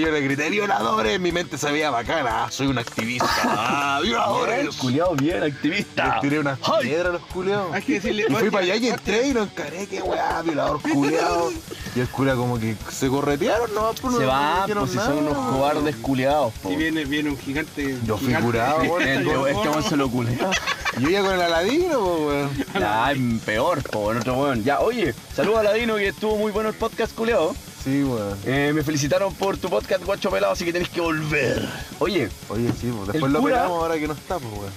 yo le grité, ¡violadores! Mi mente se veía bacana. Ah, soy un activista. ¡Ah, violadores! Culiado bien, activista. Les tiré unas piedras a los culeados. Hay que decirle. Y fui para allá y entré y lo encaré, qué weá, violador culeado. Y el cura como que se corretearon, no, pues no Se no van, dijeron pues si son unos cobardes culiados, po. Si viene, viene un gigante. Yo fui curado, weón. Este este weón se lo culea. Yo iba con el aladino, pues, weón. Ya, peor, po, en otro weón. Ya, oye, saludos a Ladino que estuvo muy bueno el podcast, culiado. Sí, weón. Eh, me felicitaron por tu podcast, guacho pelado, así que tenés que volver. Oye, Oye, sí, pues después lo cura- pelamos ahora que no está, pues, weón.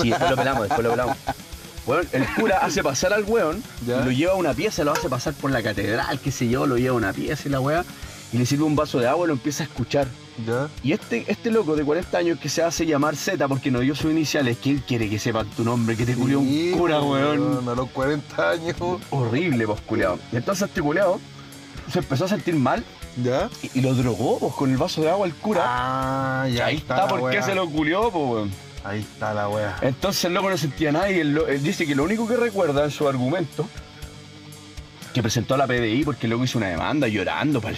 sí, después lo pelamos, después lo pelamos. Weón, el cura hace pasar al weón, Ya. lo lleva a una pieza, lo hace pasar por la catedral, qué sé yo, lo lleva a una pieza y la weá, y le sirve un vaso de agua y lo empieza a escuchar. Ya. Y este, este loco de 40 años que se hace llamar Z porque no dio sus iniciales, ¿quién quiere que sepan tu nombre? Que te culió Sí, un cura, pues, weón. A los 40 años. Horrible, pues, culiao. Y entonces este culiao se empezó a sentir mal ¿Ya? y, y lo drogó, pues, con el vaso de agua al cura. Ah, ya ahí está, la por qué se lo culió, pues, weón. Ahí está la weá. Entonces el loco no sentía nada y él, él dice que lo único que recuerda en su argumento que presentó a la PDI porque el loco hizo una demanda llorando para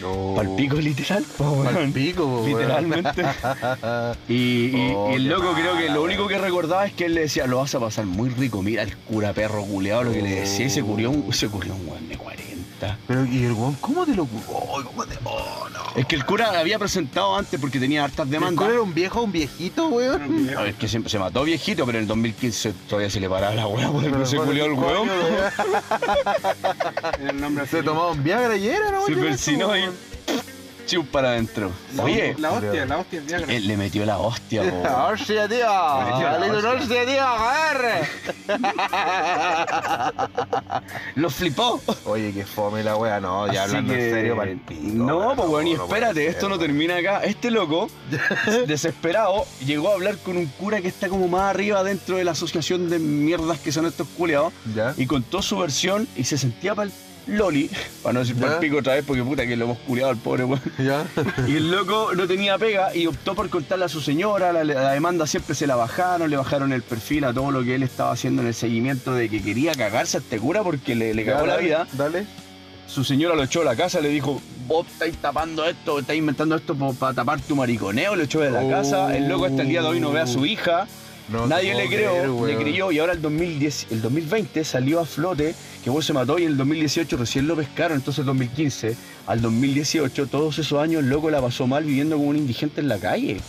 No. el pico literal, pues, Pa'l pico, po. Literalmente. Y, y- Oh, y el loco creo que lo único que recordaba es que él le decía, lo vas a pasar muy rico, mira el cura perro culeado lo que le decía y se curió un, se curió un weón de 40. Pero, ¿y el weón cómo te lo curó? ¿Cómo te.? Oh, no. Es que el cura había presentado antes porque tenía hartas ¿El demandas. cura era un viejo, un viejito, weón? A ver, que se, se mató viejito, pero en el 2015 todavía se le paraba la weá porque no se culió el weón. El nombre Se tomaba un Viagra y era, ¿no? Se persinó ahí. Chiu para adentro. La- Oye, La hostia, la hostia, Viagra. él le metió la hostia, po. ¡Hostia, tío! metió la ¡Dale una hostia. tío! ¡Agarre! Lo flipó. Oye, qué fome la wea. No, ya Así hablando que- en serio, pa'l pico, No, weón, pues bueno, y espérate, esto ser, no weón. termina acá. Este loco, desesperado, llegó a hablar con un cura que está como más arriba dentro de la asociación de mierdas que son estos culeados y contó su versión y se sentía para el loli, para no decir el pico otra vez porque puta que lo hemos culeado al pobre weón. Y el loco no tenía pega y optó por contarle a su señora, la, la demanda siempre se la bajaron, le bajaron el perfil a todo lo que él estaba haciendo en el seguimiento de que quería cagarse a este cura porque le, le cagó Ya, la dale, vida. Dale. Su señora lo echó a la casa, le dijo, vos estáis tapando esto, estáis inventando esto para tapar tu mariconeo, lo echó de la Oh. casa, el loco hasta el día de hoy no ve a su hija, No nadie le creó, creer, le creyó y ahora el 2010, el 2020 salió a flote que vos se mató y en el 2018 recién lo pescaron, entonces el 2015 al 2018, todos esos años el loco la pasó mal viviendo como un indigente en la calle.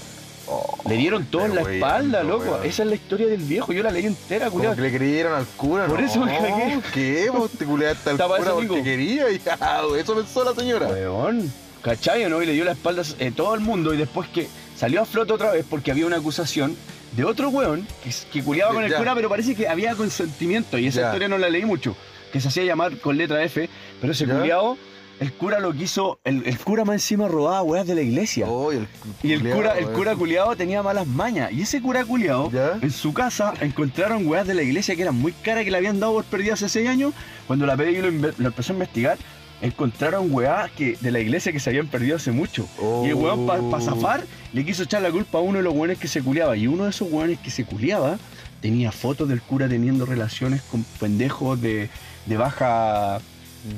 Oh, Le dieron todo en la espalda, loco. Esa es la historia del viejo, yo la leí entera, Como culiao. que le creyeron al cura, Por no, eso me cagué. ¿Qué? Vos te culeaste al cura eso, porque quería y ah, eso pensó la señora. Weón, ¿cachai o no? Y le dio la espalda a todo el mundo y después que salió a flote otra vez porque había una acusación de otro weón que, que culiaba con el Ya. cura, pero parece que había consentimiento y esa Ya. historia no la leí mucho, que se hacía llamar con letra F, pero ese Ya. culiao, el cura lo quiso, el, el cura más encima robaba weas de la iglesia. Oh, y el, Y el culiao, cura, el cura culiado tenía malas mañas. Y ese cura culiado, en su casa, encontraron weas de la iglesia que eran muy caras que le habían dado por perdidas hace seis años. Cuando la PDI lo, lo empezó a investigar, encontraron weas que, de la iglesia que se habían perdido hace mucho. Y el weón, para Oh. zafar, le quiso echar la culpa a uno de los weones que se culiaba. Y uno de esos weones que se culiaba tenía fotos del cura teniendo relaciones con pendejos de, de baja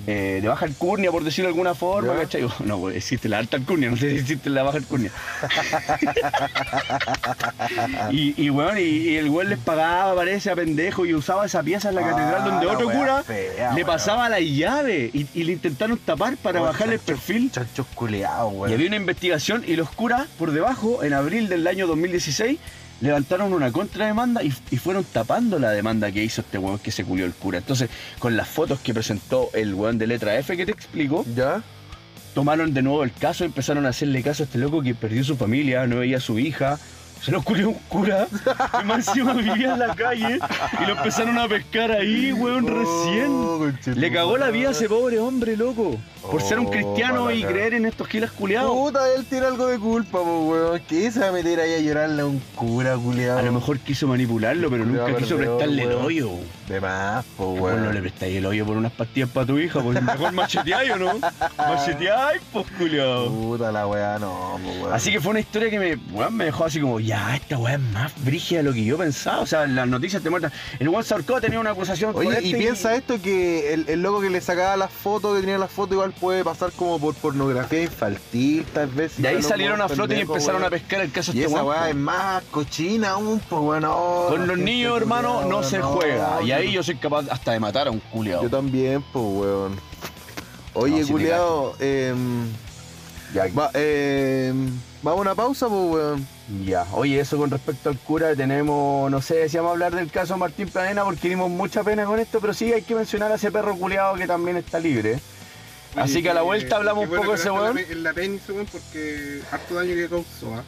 eh, de baja alcurnia, por decirlo de alguna forma. ¿cachai? No, pues existe la alta alcurnia, no sé si existe la baja alcurnia. y, y, weón, y, y el weón les pagaba, parece, a pendejo y usaba esa pieza en la catedral donde Ah, la otro cura fea, le pasaba la llave y, y le intentaron tapar para bajarle el perfil. Chanchos culeados, weón. Y había una investigación y los curas por debajo, en abril del año 2016, levantaron una contrademanda y, y fueron tapando la demanda que hizo este weón que se culió el cura. Entonces, con las fotos que presentó el weón de letra F que te explico, ¿Ya? tomaron de nuevo el caso, empezaron a hacerle caso a este loco que perdió su familia, no veía a su hija. Se lo culió un cura, que más encima vivía en la calle y lo empezaron a pescar ahí, weón, recién. Oh, conchetumare. Le cagó la vida a ese pobre hombre, loco. Por ser un Oh, cristiano y creer en estos gilas culiados. Puta, él tiene algo de culpa, po, weón. ¿Qué se va a meter ahí a llorarle a un cura, culeado? A lo mejor quiso manipularlo, pero nunca quiso prestarle el hoyo. De más, po, Bueno, weón. no le prestáis el hoyo por unas pastillas para tu hija, pues mejor macheteáis o no. Macheteáis, pues culiao. Puta la weá, no, po, weón. Así que fue una historia que me, weón, me dejó así como, ya, esta weá es más brígida de lo que yo pensaba. O sea, las noticias te muestran. El se ahorcó, tenía una acusación Oye, y piensa esto que el, el loco que le sacaba las fotos, que tenía las fotos, igual puede pasar como por pornografía infantil, tal vez. De ahí salieron a flote y empezaron a pescar el caso Y este esa weá es más cochina aún, pues bueno. Con los niños, hermano, no se juega. Y ahí yo soy capaz hasta de matar a un culiao. Yo también, pues weón. Oye, te culiao, em, Ya, va- em, vamos a una pausa, pues weón. Ya, oye, eso con respecto al cura, tenemos, no sé si vamos a hablar del caso Martín Planena porque dimos mucha pena con esto, pero sí hay que mencionar a ese perro culiado que también está libre. Así que a la vuelta hablamos un poco de ese weón. En la ese weón porque harto daño que causó, ¿ah?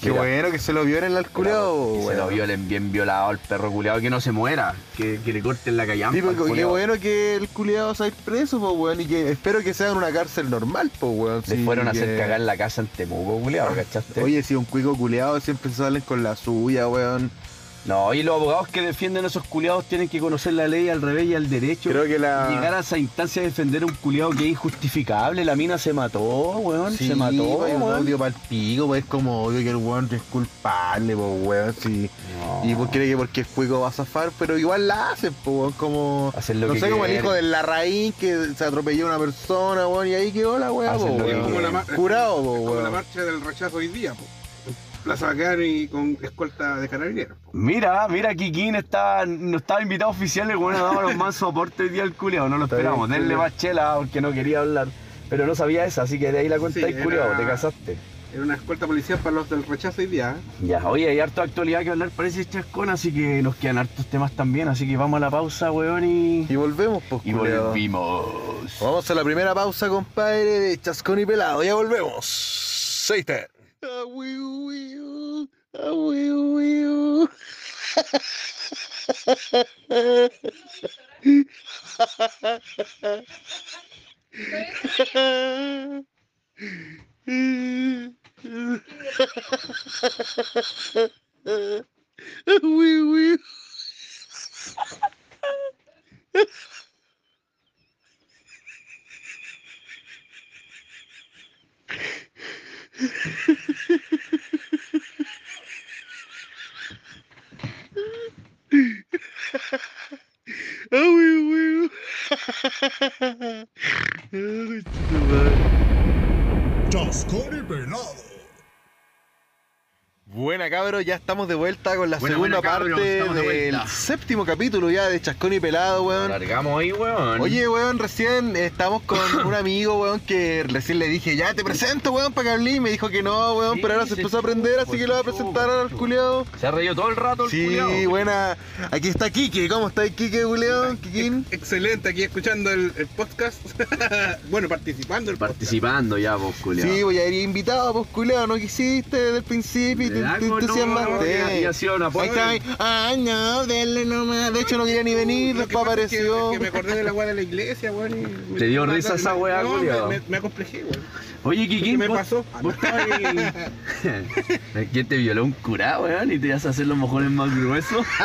Qué Mira. bueno que se lo violen al culiao, Que se lo violen bien violado el perro culiado, que no se muera, que, que le corten la callampa. Sí, al qué bueno que el culiado se ha preso, pues weón, y que espero que sea en una cárcel normal, pues weón. Le sí, fueron a hacer cagar la casa en Temuco, culiado, ¿cachaste? Oye, si un cuico culiado siempre salen con la suya, weón. No, y los abogados que defienden a esos culiados tienen que conocer la ley al revés y al derecho. Creo que la. Llegar a esa instancia de defender a un culiado que es injustificable, la mina se mató, weón, Sí, se mató, pues, un weón. odio pa'l pico, pues es como obvio que el weón es culpable, pues weón, sí. Y pues cree que porque es cuico va a zafar, pero igual la hacen, pues weón, como. Hacer lo no que sé, como el hijo de Larraín que se atropelló a una persona, weón, y ahí quedó la pues weón. Como la Curado, pues como la marcha del rechazo hoy día, po. Plaza Bacán y con escolta de carabineros. po. Mira, mira, Kikín está, no estaba invitado oficial, el dado los más soporte hoy día al culiao, no lo Está esperamos. bien, Denle más chela porque no quería hablar. Pero no sabía esa, así que de ahí la cuenta Sí, y culiao, te casaste. Era una escolta policial para los del rechazo hoy día. ¿eh? Ya, oye, hay harta actualidad que hablar, parece chascón, así que nos quedan hartos temas también, así que vamos a la pausa, weón, y, Y volvemos, pues y culiao. volvimos. Vamos a la primera pausa, compadre, de Chascón y Pelado. Ya volvemos. Seite. I will, I will, I will. we will. Chascón y Pelado. Buena cabros, ya estamos de vuelta con la Buena, segunda buena, parte de del séptimo capítulo ya de Chascón y Pelado, weón. Largamos ahí, weón. Oye, weón, recién estamos con un amigo, weón, que recién le dije, ya te presento, weón, para que hablé. Y me dijo que no, weón, Sí, pero ahora se se empezó a aprender, así que lo va a se presentar al culiao. Se ha reído todo el rato el Sí, culiao. buena. Aquí está Kike, ¿cómo está Kike, culiao? Kikín. Excelente, aquí escuchando el, el podcast. bueno, participando el Participando ya, vos, culiao. Sí, voy a ir invitado, pues, culiao, no quisiste desde el principio y te, Ah, te una Ahí está, ahí. Ay, no, denle nomás. De hecho, no quería ni venir, Lo que después pasa es que- apareció. es Que, me acordé de la weá de la iglesia, weón. y ¿Te dio me- risa me- esa weá, no, culiao? me, me, me acomplejé, weón. Oye, ¿Qué Kikín, me vos- pasó? vos estabas ahí- ¿Quién te violó un curado, weón? Y te ibas a hacer los mojones más gruesos.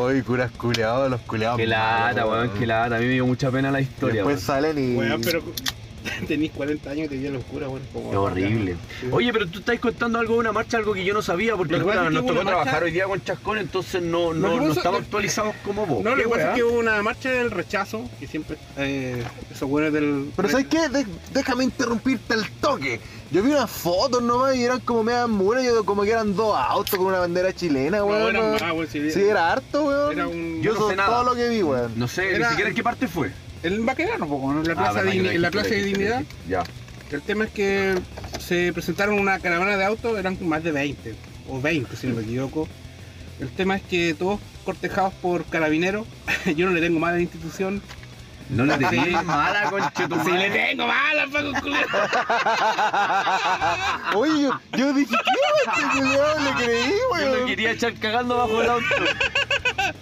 Uy, curas culiados, los culiados. Qué lata, malos, weón, qué lata. A mí me dio mucha pena la historia, Después weón. salen y. Weón, pero tenés 40 años y te dio locura, weón. como- Qué horrible. Sí. Oye, pero tú estás contando algo de una marcha, algo que yo no sabía, porque que nos tocó trabajar marcha- hoy día con Chascón, entonces no, no, no estamos actualizados como vos. No, lo ¿Qué que pasa es que hubo una marcha del rechazo, que siempre, eh, esos buenos del... Pero ¿sabes qué? De- déjame interrumpirte al toque. Yo vi unas fotos nomás y eran como media muras, yo como que eran dos autos con una bandera chilena, No, weón. eran ¿no? más, weón, sí, Sí, era harto, weón. Era un... Yo no sé nada. todo lo que vi, weón. No sé Era- ni siquiera en qué parte fue. El Baquedano, poco, ¿no? en la Ah, Plaza, verdad de, en la plaza de Dignidad. Ya. El tema es que se presentaron una caravana de autos, eran más de 20, o 20 si no me equivoco. El tema es que todos cortejados por carabineros, yo no le tengo mala a la institución. No le Sí. tenías mala, conche tu Sí le tengo mala, Paco. Oye, yo, yo dije, ¿qué este? Le creí, Yo lo weón. quería echar cagando bajo el auto.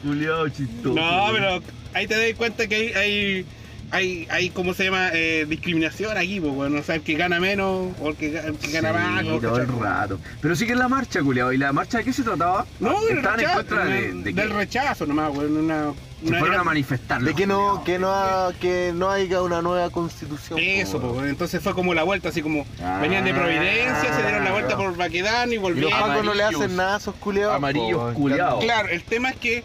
Juliado chistoso. No, pero ahí te das cuenta que hay, hay, hay, hay ¿cómo se llama? Eh, discriminación aquí, pues, bueno, o sea, el que gana menos o el que, el que gana más. Sí, o- todo el rato. Pero sí que es la marcha, culiado. ¿Y la marcha de qué se trataba? No, del Estaban en rechazo, contra de, del- de del que rechazo nomás, weón, una... se una- fueron era- a manifestar. De que no, que no, ha- que no haya una nueva constitución. Eso, po, pues, entonces fue como la vuelta, así como Ah, venían de Providencia, se dieron la vuelta por Baquedán y Y los volvieron. pacos no le hacen nada a esos culiados. Amarillos culiados. Claro, el tema es que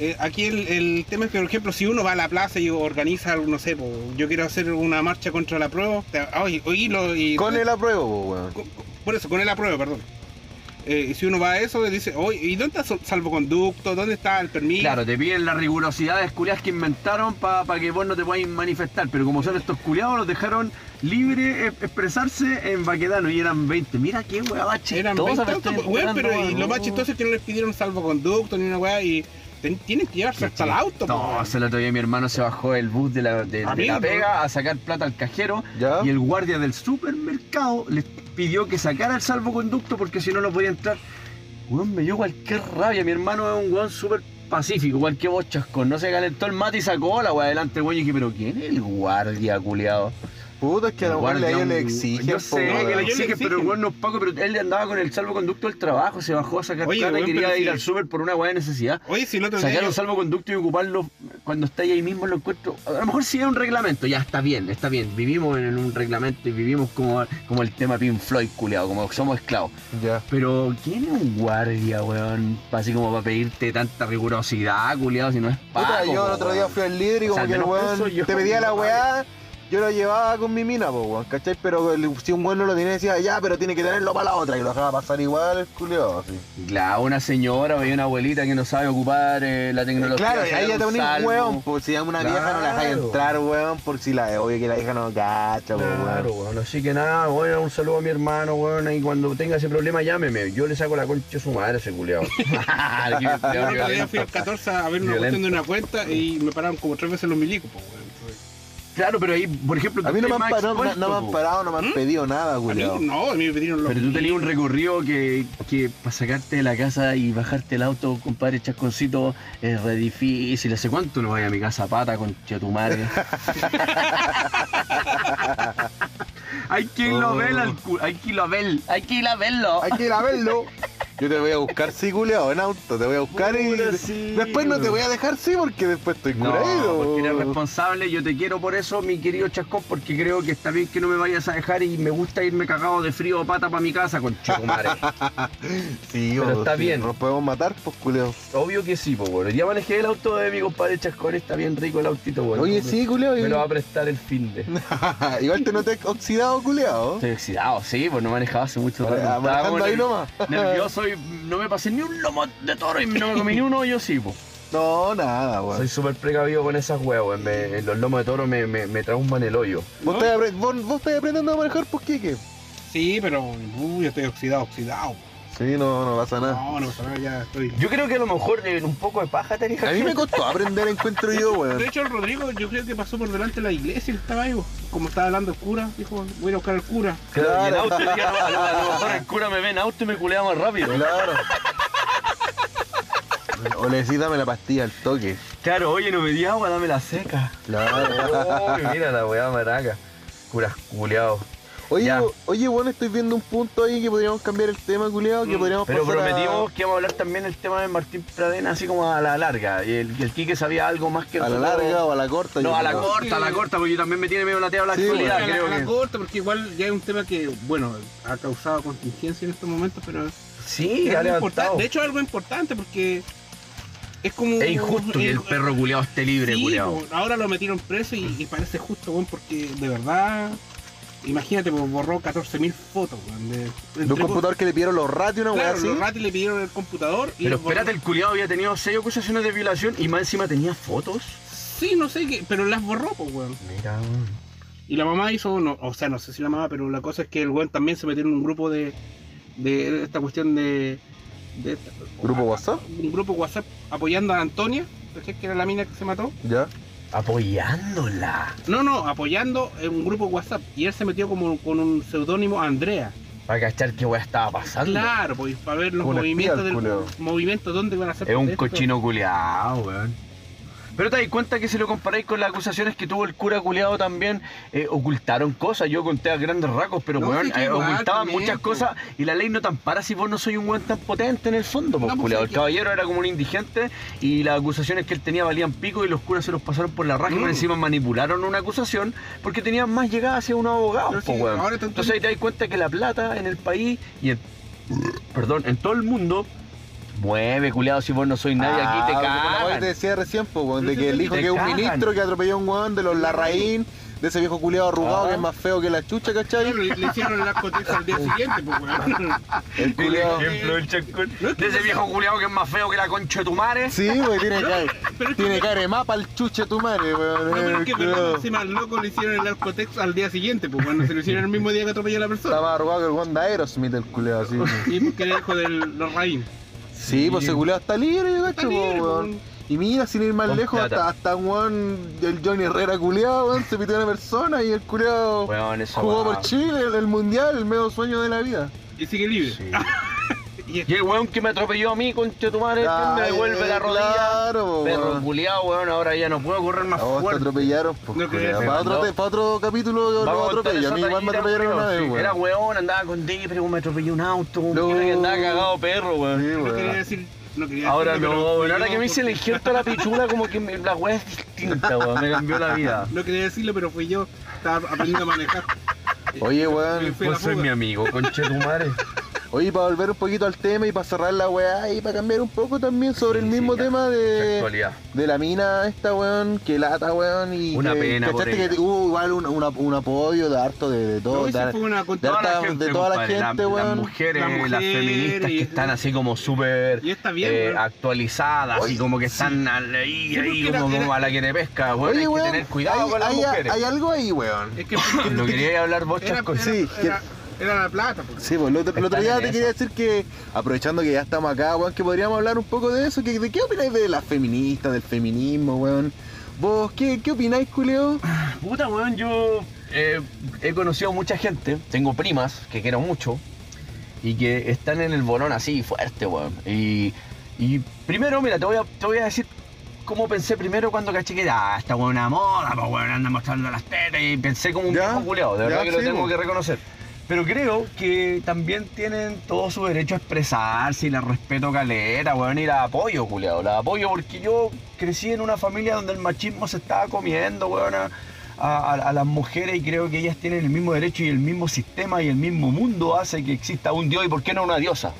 eh, aquí el, el tema es que, por ejemplo, si uno va a la plaza y organiza, no sé, po, yo quiero hacer una marcha contra la prueba, te- oye, oye, lo- y- Con el apruebo, po, weón. con- por eso, con el apruebo, perdón. Eh, y si uno va a eso, le dice, oye, ¿y dónde está el salvoconducto? ¿Dónde está el permiso? Claro, te piden las rigurosidades culiadas que inventaron para que vos no te podáis manifestar. Pero como son estos culiados, los dejaron libre eh, expresarse en Baquedano y eran 20. Mira qué weá más Eran chistosa 20 me autos, estoy weón, pero y lo más weón. chistoso es que no les pidieron salvoconducto ni una weá y ten- tienen que llevarse hasta el auto, No, weón. se lo todavía mi hermano se bajó del bus de la, de, la pega a sacar plata al cajero ¿Ya? y el guardia del supermercado les pidió que sacara el salvoconducto porque si no no podía entrar. Weón, me dio cualquier rabia. Mi hermano es un weón súper pacífico, igual que vos, chascón. No se calentó el mate y sacó la weá adelante, weón. Y dije, pero ¿quién es el guardia, culiado? Puta, es que a lo mejor ellos le exigen, Yo sé que le exigen, pero el exigen. weón no es Paco, pero él andaba con el salvoconducto del trabajo, se bajó a sacar Oye, y quería ir sí. al súper por una weá de necesidad. Oye, si el otro día Sacar yo- un salvoconducto y ocuparlo cuando está ahí mismo lo encuentro. A lo mejor sí es un reglamento, ya está bien, está bien. Vivimos en un reglamento y vivimos como, como el tema Pink Floyd, culiado, como somos esclavos. Ya. Pero, ¿quién es un guardia, weón? Así como para pedirte tanta rigurosidad, culiado, si no es Puta, pago. yo el otro día fui al líder y O sea, como que el weón te pedía la weá, yo lo llevaba con mi mina, po, weón, ¿cachai? Pero el- si un weón no lo tenía, decía, ya, pero tiene que tenerlo para la otra, y lo dejaba pasar igual el culiao, así. Claro, una señora o una abuelita que no sabe ocupar eh, la tecnología. Claro, y ahí ya un te pones salvo. weón, pues si es una vieja no la dejáis Claro. entrar, weón, por si la obvio que la vieja no cacha, po, Claro, weón. weón. Así que nada, bueno, un saludo a mi hermano, weón. Y cuando tenga ese problema, llámeme. Yo le saco la concha de su madre a ese culiao. Yo el otro día fui al 14 a ver una cuestión de una cuenta y me pararon como tres veces los milicos, po, weón. Claro, pero ahí, por ejemplo, A tú mí no me, han, más pa- no, expuesto, no me han parado, no me han ¿Mm? pedido nada, A mí, culiao. no, a mí me pidieron los Pero tú tenías un recorrido que, que para sacarte de la casa y bajarte el auto, compadre Chasconcito, es re difícil. ¿Hace cuánto no vaya a mi casa pata con tu madre? hay que irlo a ver al cu- hay que irlo a ver, hay que ir a verlo. Hay que ir a verlo. Yo te voy a buscar, sí, culiao, en auto, te voy a buscar y sí, después no te voy a dejar, sí, porque después estoy No, porque eres responsable, yo te quiero por eso, mi querido Chascón, porque creo que está bien que no me vayas a dejar y me gusta irme cagado de frío o pata para mi casa con madre. Sí, Pero está sí, bien. Nos podemos matar, pues, culiao. Obvio que sí, pues bueno. Ya manejé el auto de mi compadre Chascón, está bien rico el autito, bueno. Oye, sí, culiao. Me y- lo va a prestar el fin de. Igual te noté oxidado, culiao. Estoy oxidado, sí, pues no manejaba hace mucho Estaba manejando ahí nomás. Nervioso y no me pasé ni un lomo de toro y no me comí ni uno, yo sí, pues. No, nada, Soy weón. súper precavido con esas huevas, los lomos de toro me, me, me trauman el hoyo. ¿Vos, estás apre- vos, vos estás aprendiendo a manejar, pues, Kike? Sí, pero uh, yo estoy oxidado, oxidado. Sí, no, no pasa nada. No, no pasa nada, ya estoy. Yo creo que a lo mejor eh, un poco de paja te A mí me costó aprender, encuentro yo, weón. De hecho, el Rodrigo, yo creo que pasó por delante de la iglesia que estaba ahí, como estaba hablando el cura, dijo, voy a ir a buscar al cura. Claro, y en auto, ya, a, lo, a lo mejor el cura me ve en auto y me culea más rápido. Claro. O necesítame la pastilla al toque. Claro, oye, no me di agua, dame la seca. Claro. Uy, mira la weá maraca. Curas culeados. Oye, Ya. oye, bueno, estoy viendo un punto ahí que podríamos cambiar el tema, culiado, que Mm, podríamos Pero pasar a- prometimos que íbamos a hablar también del tema de Martín Pradena, así como a la larga. Y el, el Quique sabía algo más que a la larga o a la corta. No, yo a la creo. corta, a la corta, porque también me tiene medio lateado la Sí, actualidad, a la, creo a la que. corta, porque igual ya es un tema que, bueno, ha causado contingencia en estos momentos, pero Sí, es algo. De hecho, es algo importante porque es como. Es injusto que el perro culiado esté libre, sí, ahora lo metieron preso y, y parece justo, weón, porque de verdad. Imagínate, pues, borró 14.000 fotos, weón. De, un computador que le pidieron los ratios, una weá Claro, así. los ratis le pidieron el computador y. Pero borró- espérate, el culiado había tenido seis acusaciones de violación y más encima tenía fotos. Sí, no sé qué, pero las borró, pues, weón. Mira, Y la mamá hizo, no, o sea, no sé si la mamá, pero la cosa es que el weón también se metió en un grupo de, de esta cuestión de, de esta- ¿Grupo WhatsApp? Un grupo WhatsApp apoyando a Antonia, que era la mina que se mató. Ya. Apoyándola. No, no, apoyando en un grupo WhatsApp. Y él se metió como con un seudónimo Andrea. Para cachar qué weá estaba pasando. Claro, pues para ver los movimientos el del culeo. movimientos dónde van a hacer Es un cochino culiado, weón. Pero te das cuenta que si lo comparáis con las acusaciones que tuvo el cura culiado también, eh, ocultaron cosas. Yo conté a grandes rasgos, pero No, weón, sí, eh, igual ocultaban también, muchas po. cosas y la ley no te ampara si vos no sois un weón tan potente en el fondo, No, pues, El que- caballero era como un indigente y las acusaciones que él tenía valían pico y los curas se los pasaron por la raja y Mm. por encima manipularon una acusación porque tenían más llegada hacia un abogado, po, sí, weón. Entonces ahí te das cuenta que la plata en el país y en, perdón, en todo el mundo mueve, culiado, si vos no sois nadie aquí te Ah, como que te decía recién, po, de Pero que el hijo que es un ministro que atropelló a un weón de los Larraín, de ese viejo culiado arrugado Ah. que es más feo que la chucha, ¿cachai? Claro, le, le hicieron el narcotex al día siguiente, pues, weón. El El culiado. ejemplo del chacón. No, es que De ese no viejo culiado que es más feo que la concha de tu madre. Sí, güey, tiene cara, pero es que- tiene cara de mapa el chuche tu madre, weón. No, pero es que el verdad, culiao. encima al loco le hicieron el narcotex al día siguiente, pues bueno, se lo hicieron el mismo día que atropelló a la persona. Está más arrugado que el weón de Aerosmith, el culiado, así. Y porque era hijo de los Raín. Sí, pues ese culiado está libre, po, libre, weón. weón. Y mira, sin ir más Con lejos, plata. hasta, hasta un weón, el Johnny Herrera culiado, weón, se pitió a una persona y el culiado Weón, jugó por Chile, el, el mundial, el medio sueño de la vida. Y sigue libre. Sí. Y el weón que me atropelló a mí, concha de tu madre, me devuelve la rodilla. Claro, Perro weón. culiado, weón, ahora ya no puedo correr más vos te fuerte. atropellaron, pues, No culiao. quería Para otro, para otro capítulo lo atropello. A mí igual me atropellaron una vez, weón. Era weón, andaba con Dave, pero me atropelló un auto, que andaba cagado perro, weón. Sí, no quería weón. decir. No quería Ahora no, pero weón, ahora que me hice el a la pichula, como que me- la weá es distinta, weón, me cambió la vida. No quería decirlo, pero fui yo. Estaba aprendiendo a manejar. Oye, weón. Vos sois mi amigo, concha de tu madre. Oye, para volver un poquito al tema y para cerrar la weá y para cambiar un poco también sobre Sí, el mismo sí, tema de, Actualidad. de la mina esta, weón, que lata, weón, y Una que, pena por ¿cachaste ella. que hubo igual un, una- un apoyo de harto de, de todo, No, de- fue una de contra- harta- de toda la compadre, gente, Las weón. mujeres, Las las, feministas y- que están así como súper eh, actualizadas Oye, y como que sí. están ahí, Sí, ahí como, era- como a la que te pesca, weón. Oye, hay que weón, tener cuidado hay, con las hay- mujeres. hay algo ahí, weón. Es que No quería hablar vos chasco. Sí, era, la plata. Porque Sí, pues el otro, el otro Están día te quería decir que, aprovechando que ya estamos acá, weón, que podríamos hablar un poco de eso. Que, ¿De qué opináis de las feministas, del feminismo, weón? ¿Vos qué, qué opináis, culeo? Puta, weón, yo eh, he conocido mucha gente, tengo primas que quiero mucho y que están en el bolón así fuerte, weón. Y, y primero, mira, te voy, a, te voy a decir cómo pensé primero cuando caché que ah, esta weón una moda, pues weón, anda mostrando las tetas y pensé como un Ya, viejo culeado, de ya, verdad que lo tengo po. que reconocer. Pero creo que también tienen todo su derecho a expresarse y la respeto caleta, weón, y la apoyo, culeado. La apoyo porque yo crecí en una familia donde el machismo se estaba comiendo, weón, a, a- a las mujeres y creo que ellas tienen el mismo derecho y el mismo sistema y el mismo mundo hace que exista un dios y por qué no una diosa.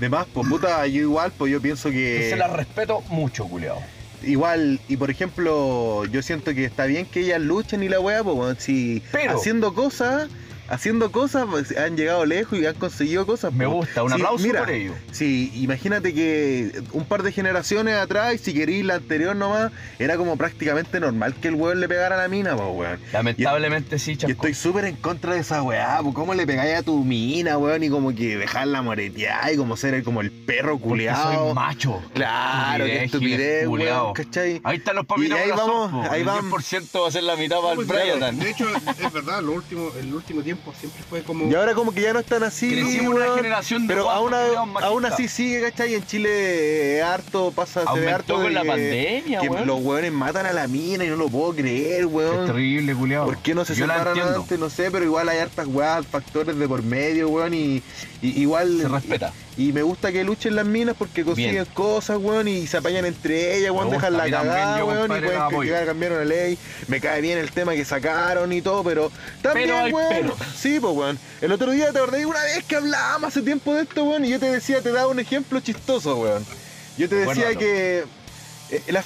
De más, pues puta, yo igual, pues yo pienso que. Se la respeto mucho, culeado. Igual, y por ejemplo, yo siento que está bien que ellas luchen y la weá, pues si Pero- haciendo cosas, haciendo cosas, pues, han llegado lejos y han conseguido cosas. Me pues. gusta, un Sí, aplauso mira, por ello. Sí, imagínate que un par de generaciones atrás, y si queréis la anterior nomás, era como prácticamente normal que el weón le pegara a la mina, pues weón. Lamentablemente sí, Y chasco. estoy súper en contra de esa weá, pues cómo le pegáis a tu mina, weón, y como que dejarla moretear y como ser como el perro Porque culiado. soy macho. Claro, qué Estupidez, weón, ¿cachai? Ahí están los papitos Y ahí corazón, vamos, po. ahí El vamos. 10% va a ser la mitad para el Brian. De hecho, es verdad, lo último, el último tiempo tiempo, siempre fue como... Y ahora como que ya no están así. Crecimos una generación de Pero aún, aún así sigue, ¿cachai? En Chile eh, harto pasa, se ve Aumentó harto con de la que- pandemia, que weón. los weones matan a la mina y no lo puedo creer, Es weón. terrible, culiado. ¿Por qué no se Yo separan antes? No sé, pero igual hay hartas weas, factores de por medio, weón, y, y igual... Se respeta. Y me gusta que luchen las minas porque consiguen Bien. cosas, weón, y se apañan entre ellas, weón, dejan a la cagada, yo, weón, y pueden apoyo. criticar, cambiar una ley. Me cae bien el tema que sacaron y todo, pero también, Pero weón. pero. Sí, pues, weón. El otro día te acordé una vez que hablábamos hace tiempo de esto, weón, y yo te decía, te daba un ejemplo chistoso, weón. Yo te decía que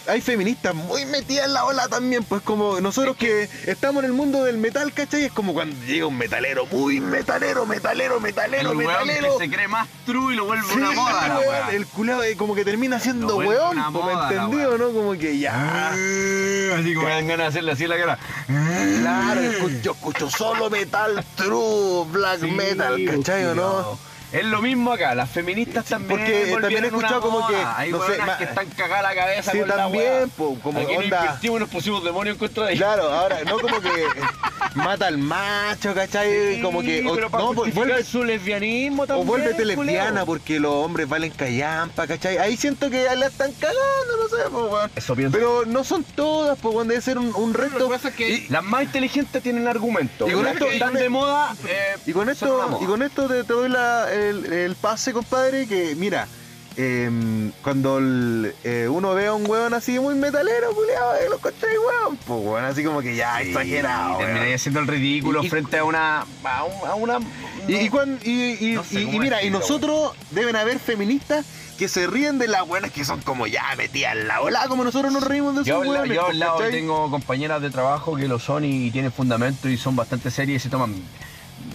hay feministas muy metidas en la ola también, pues como nosotros que estamos en el mundo del metal, ¿cachai? Es como cuando llega un metalero, muy metalero, metalero, metalero, el metalero. que se cree más true y lo vuelve Sí, una moda, la weón, el culado eh, como que termina siendo weón, una po, ¿me moda, la entendido, no? Como que ya. Así como dan ganas de hacerle así la cara. Claro, yo escucho solo metal true, black Sí, metal, ¿cachai o no? Es lo mismo acá, las feministas también. porque también he escuchado como que. Hay no sé, que están cagadas la cabeza Sí, con la también, po, como Aquí onda. invertimos y nos pusimos demonios en contra de ellos. Claro, ahora, no como que eh, mata al macho, ¿cachai? Sí, como que. o- pero para no, pues, vuelve, su lesbianismo o también. vuélvete culiao. lesbiana porque los hombres valen callampa, ¿cachai? Ahí siento que ya la están cagando, no sé, po, weón. Eso pienso. Pero no son todas, pues, weón, debe ser un, un Lo reto. que pasa es que Las más inteligentes tienen argumentos. Y con Las esto- que están de moda. eh, Y con esto, y con esto te, te doy la- el, el pase, compadre, que mira, em, cuando el, eh, uno ve a un weón así muy metalero, culiado, eh, lo encontré weón, pues weón, así como que ya Sí, exagerado. y terminé haciendo el ridículo Y- y- frente a una. A, un- a una. Y, y, cuan- y- y- No sé y- y mira, y nosotros deben haber feministas que se ríen de las buenas que son como ya metidas en la ola, como nosotros nos reímos de Yo, esos weones, yo he pues, hablado y ¿cachai? tengo compañeras de trabajo que lo son y, y tienen fundamento y son bastante serias y se toman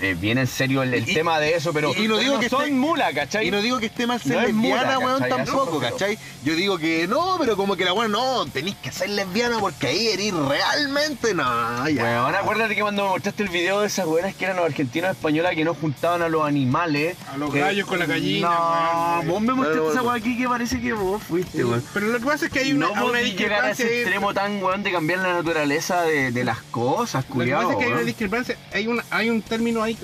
eh, bien en serio el, el Y- tema de eso, pero, y no digo que son esté- mula, ¿cachai? Y no digo que esté mal ser No es lesbiana, mula, weón, ¿cachai? tampoco, ¿cachai? Yo digo que no, pero como que la weón, no, tenéis que ser lesbiana porque ahí eres realmente, no, ya. Weón, acuérdate que cuando me mostraste el video de esas weonas que eran los argentinos españolas que no juntaban a los animales. A los que- gallos con la gallina, No, weón. vos me mostraste Pero, esa weá aquí que parece que vos fuiste, weón. Pero lo que pasa es que hay una, no podí llegar a ese extremo tan weón de cambiar la naturaleza de, de las cosas, Lo que culiao. pasa es que hay una weón. discrepancia, hay, una, hay un término ahí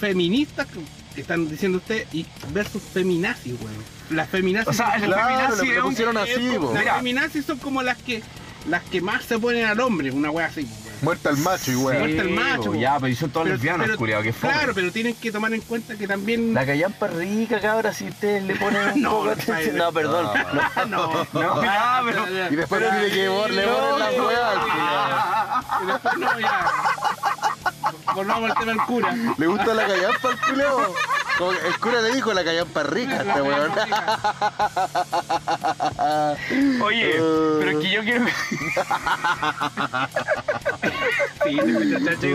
feministas que están diciendo usted y versus feminazis, weón. Las feminazis. O sea, el Claro, feminazi lo que es le un- pusieron es así, las Mira. feminazis son como las que las que más se ponen al hombre, una wea así, weón. Muerta al macho y Sí. Muerta el macho, Ya, pero y son lesbianas, pero- culiao, que fome. Claro, pero tienen que tomar en cuenta que también. La callampa es rica, cabra, si ustedes le ponen un No, poco de no, atención. no. No, perdón. no, No, no, ya, pero... Y después pide que le borren las weas. Y después no, ya. Volvamos al tema del cura. ¿Le gusta la callampa al culeo? El cura le dijo la callampa rica a este weón. Oye, pero es que yo quiero... Sí, te.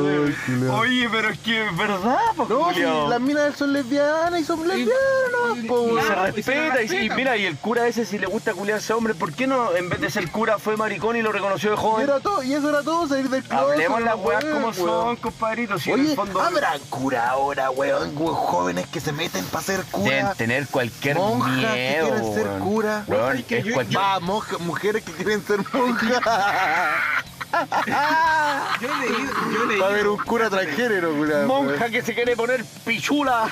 Oye, pero es que es verdad, po, No, si las minas son lesbianas y son lesbianas, y- po, y- Y se y se respeta, y, y respeta. mira, y el cura ese si le gusta culiarse a hombre, ¿por qué no en vez de ser cura fue maricón y lo reconoció de Y, joven? era todo, y eso era todo, salir del closet. Hablemos las weas como son, compadrito, si en Oye, el fondo habrá cura ahora, weón, weón, jóvenes que se meten para ser cura. deben tener cualquier monjas que miedo, quieren ser weón. cura. Weón, Es que es yo- cualquier... Va, monja- mujeres que quieren ser monjas. Yo he leído, yo he Va a haber un cura transgénero, cura. Monja que se quiere poner pichula.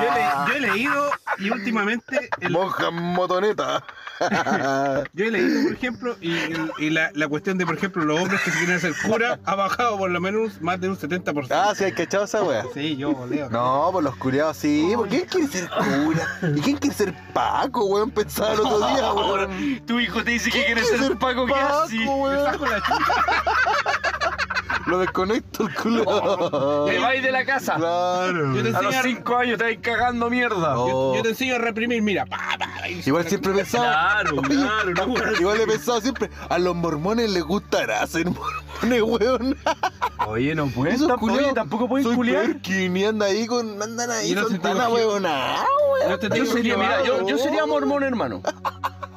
yo he, le- yo he leído y últimamente el- Monja motoneta. Yo he leído, por ejemplo, y, la, la cuestión de, por ejemplo, los hombres que se quieren hacer cura ha bajado por lo menos más de un 70%. ah, sí, hay cachado esa wea. Sí, yo leo. No, pues los curiados sí. ¿Por quién quiere ser cura? ¿Y quién quiere ser Paco, weón? Pensaba el otro día, weón. Tu hijo te dice que ¿Quién quiere ser Paco, ¿qué así? Me weón? saco la chucha. Lo desconecto el culo. Te vais de la casa. Claro. Yo te A los enseño- 5 años te vais cagando mierda. Oh. Yo, yo te enseño a reprimir, mira. Pa, pa, y- Igual siempre he pensado. Claro, claro, no, weón. Igual he pensado siempre, a los mormones les gustará ser mormones, weón. Oye, no puedes Esos tampoco, culiados oye, tampoco puedes culiar. Perkin y anda ahí con. andan ahí, Y no son se tan ahueonados, Yo te Yo sería, que mira, yo, yo sería mormón, hermano.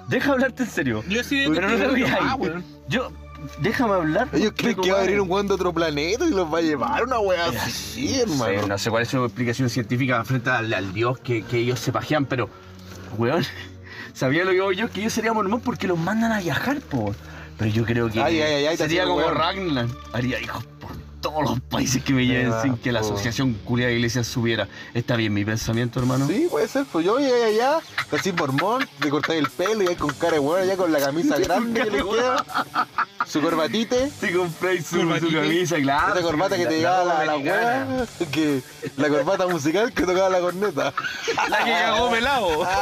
Deja hablarte en serio. Yo sí Pero no te rías Ah, ahí. weón. Yo, déjame hablar. Ellos creen que va a venir un weón de otro planeta y los va a llevar una wea así, Sí, hermano. no sé cuál es su explicación científica frente al, al dios que, que ellos se pajean, pero, weón, sabía lo que digo yo, que yo sería mormón porque los mandan a viajar, po. Pero yo creo que Ay, ay, ay, ay, te sería como. Ragnar. Haría hijos, po. todos los países que me lleven sin que la asociación culia de iglesias subiera. ¿Está bien mi pensamiento, hermano? Sí, puede ser, pues yo llegué allá, así mormón, te cortáis el pelo y ahí con cara de hueón allá con la camisa grande que le queda, su corbatite, Te compré su, su camisa, claro. esa corbata que te llegaba a la, la hueá, que la corbata musical que tocaba la corneta. La que cagó pelado.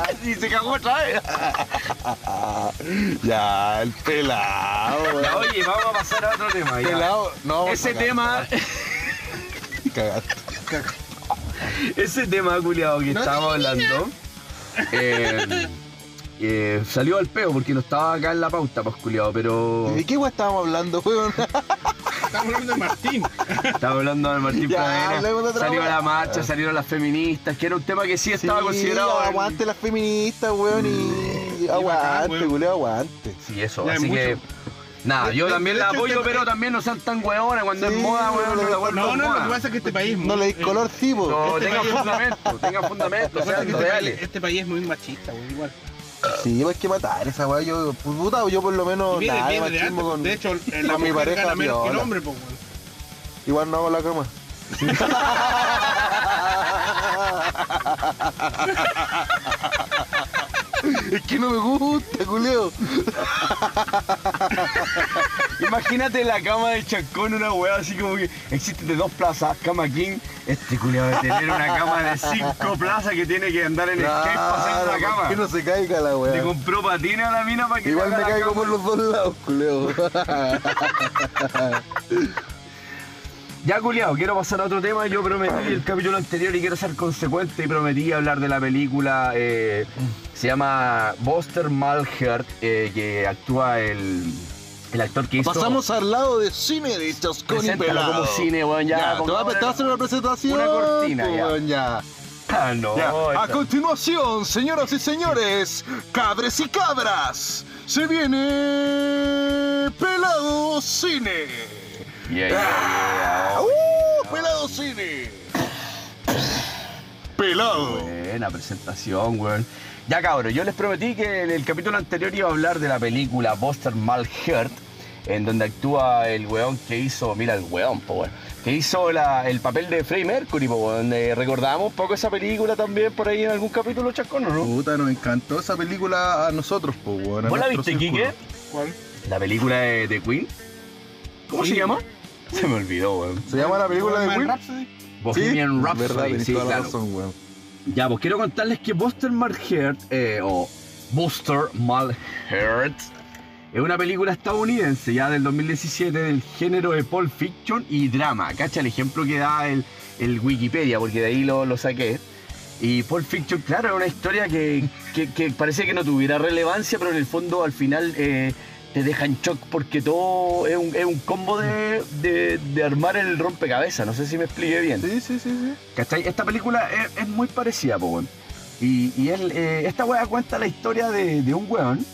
Ah, Y se cagó otra vez. ya, el pelado, Ya, oye, vamos a pasar a otro tema. ya. Pelado, no. vamos Ese cagar. tema, Cagaste. ese tema, culiado, que estábamos hablando, eh, eh, salió al peo porque no estaba acá en la pauta, pues, culiado, pero ¿De qué weá estábamos hablando, weón? Estamos hablando de Martín. estaba hablando de Martín Ya, Salió weá. la marcha, salieron las feministas, que era un tema que sí estaba Sí, considerado. en- Aguante las feministas, weón, y. bacán, Aguante, weón. culeo, aguante. Sí, eso, Ya, así mucho. que. Nada, yo De- también de la apoyo, tema- pero también no sean tan hueones cuando Sí, es moda, no weón, le- no la vuelvan No, no, lo que pasa es que este país. No le eh, di color tipo. No, Este tengan país- fundamento, tengan fundamento, sean este reales. país, este país es muy machista, güey, igual. Sí, pues hay que matar esa weá. Yo, pues, puta, yo por lo menos nada de antes. con. De hecho, en la con mi pareja gana menos que el hombre, pues. Igual no hago la cama. es que no me gusta, culeo. Imagínate la cama de Chacón, una weá así como que existe de dos plazas, cama king. Este culiado de tener una cama de cinco plazas que tiene que andar en skate para hacer Claro, una cama. que no se caiga la weá. compró patines a la mina para que Igual me caigo por los dos lados, culeo. Ya, culiao, quiero pasar a otro tema. Yo prometí el capítulo anterior y quiero ser consecuente y prometí hablar de la película. eh, se llama Buster Malhart, eh, que actúa el, el actor que hizo. Pasamos al lado de cine de Chascón y Pelado. como cine, weón, ya, te voy a te hacer una presentación. una cortina, pues, ya. weón, ya. Ah, no. Ya, A continuación, señoras y señores, cabres y cabras, se viene Pelado Cine. Yeah, yeah, yeah. ¡Uh! Pelado Cine. Pelado. Buena presentación, weón. Ya cabrón, yo les prometí que en el capítulo anterior iba a hablar de la película Buster Malhart, en donde actúa el weón que hizo, mira el weón, po, weón, que hizo la- el papel de Freddie Mercury, po, weón. Eh, recordamos un poco esa película también por ahí en algún capítulo, chascón, ¿o no? Puta, nos encantó esa película a nosotros, pues, weón. a ¿Vos la viste. Kike? ¿Cuál? La película de, de Queen. ¿Cómo Sí. se llama? Se me olvidó, weón. ¿Se llama la película de Queen? Rhapsody? Bohemian verdad, Rhapsody, tenés sí, claro. razón, weón. Ya, pues quiero contarles que Buster Malhart, eh, o Buster Malhart, es una película estadounidense ya del 2017 del género de Pulp Fiction y drama. Cacha el ejemplo que da el, el Wikipedia, porque de ahí lo, lo saqué. Y Pulp Fiction, claro, es una historia que, que, que parece que no tuviera relevancia, pero en el fondo al final eh, te deja en shock porque todo es un, es un combo de, de, de armar el rompecabezas. No sé si me expliqué bien. Sí, sí, sí, sí. ¿Cachai? Esta película es, es muy parecida, po. Y, y él, eh, esta weá cuenta la historia de, de un weón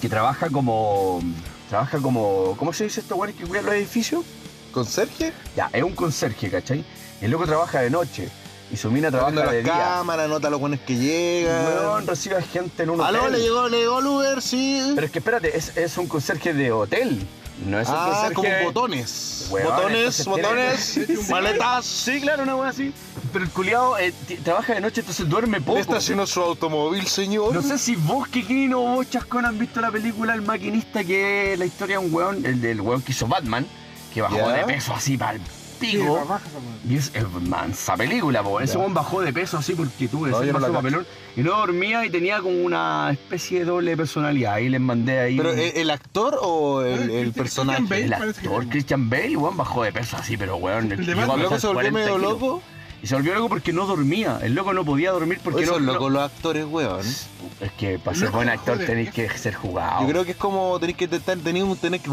que trabaja como. Trabaja como. ¿Cómo se dice estos weones que cuidan los edificios? ¿Con Sergio? Ya, es un conserje, ¿cachai? El loco trabaja de noche y su mina trabaja de las día. cámaras, nota los buenos que llegan. Weón recibe a gente en un Aló, hotel. le llegó, le llegó el Uber, sí. Pero es que espérate, es, es un conserje de hotel. No es un ah, conserje. como botones. Weón, botones, tiene- botones, maletas. Sí, claro, una weá así. Pero el culiado trabaja de noche, entonces duerme poco. ¿Le estacionó su automóvil, señor? No sé si vos, Kikino, o vos, Chascón, han visto la película El Maquinista, que es la historia de un weón, el del weón que hizo Batman, que bajó de peso así para el pico. y es, es mansa película, po. Ese weón bajó de peso así porque tuve No, ese no papelón. Y no dormía y tenía como una especie de doble personalidad. Ahí les mandé ahí. ¿Pero un- el, actor o el, el Christian personaje? Bale. el actor. Christian Bale, weón, bajó de peso así, pero weón. El de llegó a Batman. ¿El loco se volvió 40 medio kilos. loco? Y se volvió loco porque no dormía. El loco no podía dormir porque no. locos los actores, weón. Es que para ser buen actor joder. tenéis que ser jugado. Yo creo que es como tenéis que tenéis un, tenéis que...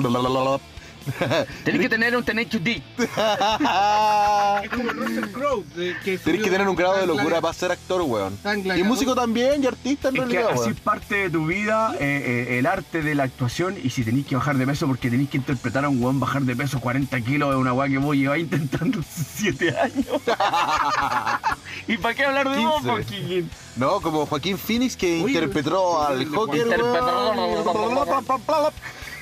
Tenéis que tener un que dick. Es como el Russell Crowe. de- que subió que tener un grado de locura para ser actor, weón. Y músico también, y artista en Es que realidad, así weón. es parte de tu vida, eh, eh, el arte de la actuación, y si tenéis que bajar de peso porque tenéis que interpretar a un weón bajar de peso 40 kilos de una weá que vos lleváis intentando 7 años. ¿Y para qué hablar de vos, 15. Joaquín? No, como Joaquín Phoenix que Uy, interpretó al Joker, weón.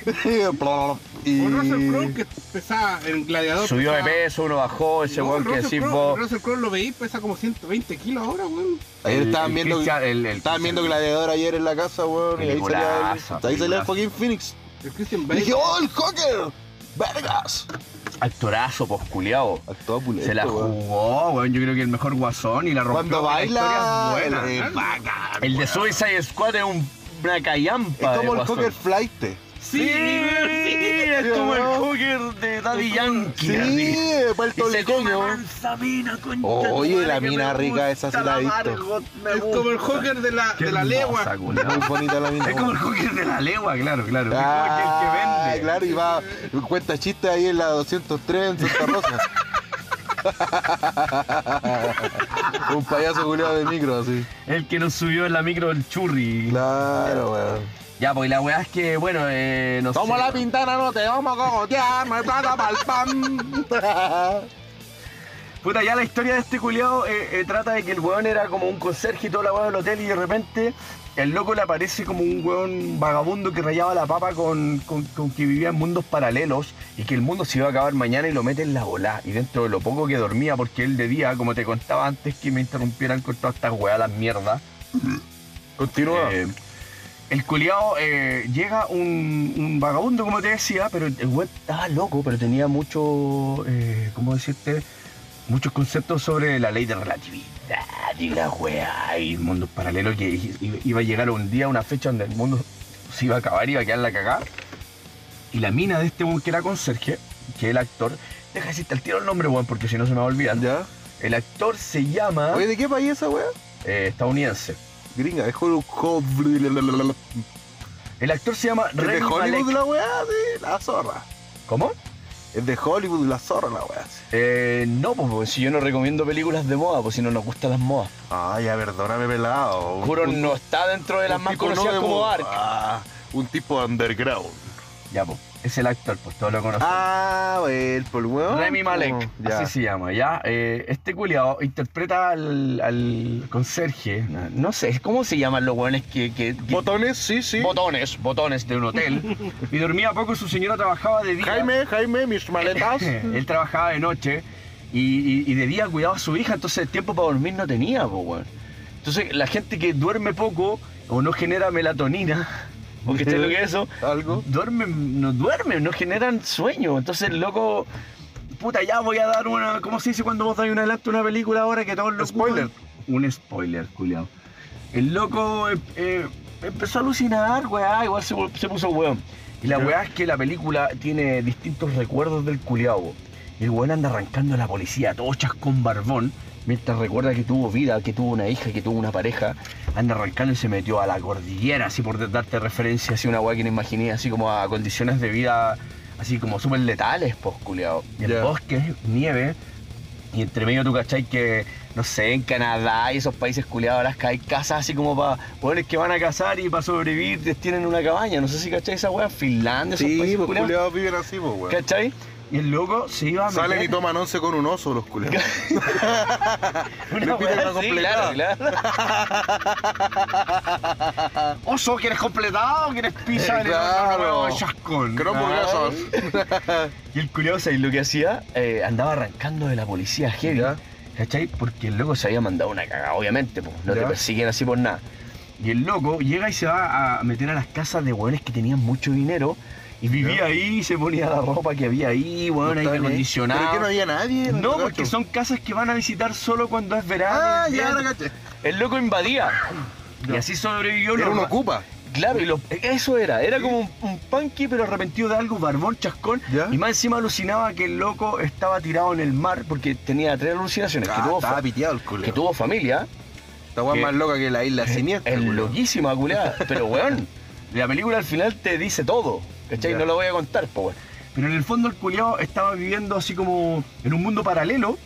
Y... O Russell Crowe que pesaba en Gladiador. Subió de pesaba- peso, uno bajó, ese No, weón que Russell decís Crowe- vos. Russell Crowe lo veí, pesa como 120 kilos ahora, weón. Ayer el- estaban el viendo, Christian- el- el estaban viendo Gladiador ayer en la casa, weón, y ahí salía, el, ahí salía el Phoenix. El Christian Y Bale. dije, ¡oh, el Joker! ¡Vergas! Actorazo, pues. Actúa pulento, Se la jugó, weón. Yo creo que el mejor guasón y la rompió. Cuando baila, historia es buena. es bacán, El de. Suicide Squad es un, una callampa. Es como de el. Joker Flight. Sí, es como el Joker de Daddy Yankee. Sí, así. puertorriqueño. mansa mina, concha Oye, la mina rica, esa sí la he visto. Es como el Joker de la, de la legua. Muy bonita la mina. Es como el Joker de la legua, claro, claro. Ah, es como el que vende. claro, y va, cuenta chistes ahí en la 203 en Santa Rosa. Un payaso culiado de micro, así. El que nos subió en la micro el churri. Claro, weón. Ya, pues la weá es que, bueno, eh, no Toma sé. la pintana, no te vamos a cogotear, no hay plata para el pan. Puta, ya la historia de este culiao eh, eh, trata de que el weón era como un conserje y toda la weá del hotel y de repente el loco le aparece como un weón vagabundo que rayaba la papa con, con- con que vivía en mundos paralelos y que el mundo se iba a acabar mañana y lo mete en la bola. Y dentro de lo poco que dormía, porque él de día, como te contaba antes que me interrumpieran con todas estas weas, las mierdas, Continúa. eh, el culiao eh, llega un, un vagabundo, como te decía, pero el weón estaba loco, pero tenía mucho, eh, ¿cómo decirte? Muchos conceptos sobre la ley de relatividad y la weá y mundos paralelos que iba a llegar un día, una fecha donde el mundo se iba a acabar y iba a quedar la cagada. Y la mina de este weón que era conserje, que es el actor, deja decirte al tiro el nombre, weón, porque si no se me va a olvidar. ¿Ya? El actor se llama Oye, ¿de qué país es esa weá? eh, estadounidense. Gringa, Hollywood. El actor se llama ¿Es de Hollywood Malek. la weá? De la zorra. ¿Cómo? Es de Hollywood la zorra la weá. Eh, no, pues, pues, si yo no recomiendo películas de moda, pues si no nos gustan las modas. Ah, ya, perdóname, pelado. Juro, Un- no está dentro de las más no conocidas como moda. Ark. Ah, un tipo underground. Ya, pues, es el actor, pues todos lo conocen. Ah, el por weón. Remy Malek, Oh, así se llama, ¿ya? Eh, este culiao interpreta al, al conserje, no, no sé, ¿cómo se llaman los hueones que... que- que- Botones, sí, sí. botones, botones de un hotel. y dormía poco, su señora trabajaba de día. Jaime, Jaime, mis maletas. Él trabajaba de noche y, y- y de día cuidaba a su hija, entonces tiempo para dormir no tenía, weón. Entonces la gente que duerme poco o no genera melatonina, porque ¿sabes lo que es eso? Algo. Duermen, no duermen, no generan sueño. Entonces el loco, puta, ya voy a dar una, ¿cómo se dice cuando vos dais un adelanto una película ahora que todos lo Spoiler. ocupan? Un spoiler, culiao. El loco eh, eh, empezó a alucinar, weá, igual se, se puso weón. Y la weá es que la película tiene distintos recuerdos del culiao. El weón anda arrancando a la policía, todo chascón barbón, mientras recuerda que tuvo vida, que tuvo una hija, que tuvo una pareja. Anda arrancando y se metió a la cordillera, así por darte referencia, así una weá que no imaginé, así como a condiciones de vida, así como súper letales, pues, culiao. Y el Ya. bosque, nieve, y entre medio tú cachai que, no sé, en Canadá y esos países culiados, las que hay casas así como para jóvenes que van a cazar y para sobrevivir tienen una cabaña. No sé si cachai esa weá, Finlandia, esos Sí, países pues culiados viven así, pues, weón. ¿Cachai? Y el loco se iba a Salen y meter- toman once con un oso los culiados. Una piden completada. Oso, ¿quieres completado o quieres pizza? Eh, claro. chascón. No. Y el curioso, y lo que hacía, eh, andaba arrancando de la policía heavy. ¿Cachai? Porque el loco se había mandado una cagada, obviamente, pues. No te Ya. persiguen así por nada. Y el loco llega y se va a meter a las casas de hueones que tenían mucho dinero. Y vivía ahí se ponía la ropa que había ahí, weón, aire acondicionado. ¿Pero que no había nadie? No, porque son casas que van a visitar solo cuando es verano. Ah, es ya, invierno. ahora caché. El loco invadía. Y así sobrevivió. Era un ocupa. Claro, y lo- eso era, era como un, un punky pero arrepentido de algo, barbón, chascón, ¿Ya? y más encima alucinaba que el loco estaba tirado en el mar porque tenía tres alucinaciones, que, Ah, tuvo, estaba fa- piteado el culo. que tuvo familia, Esta weá más loca que la isla siniestra. es culiao. loquísima, culeada, pero weón, la película al final te dice todo, ¿cachai? Ya. No lo voy a contar, pues. Pero en el fondo el culeado estaba viviendo así como en un mundo paralelo,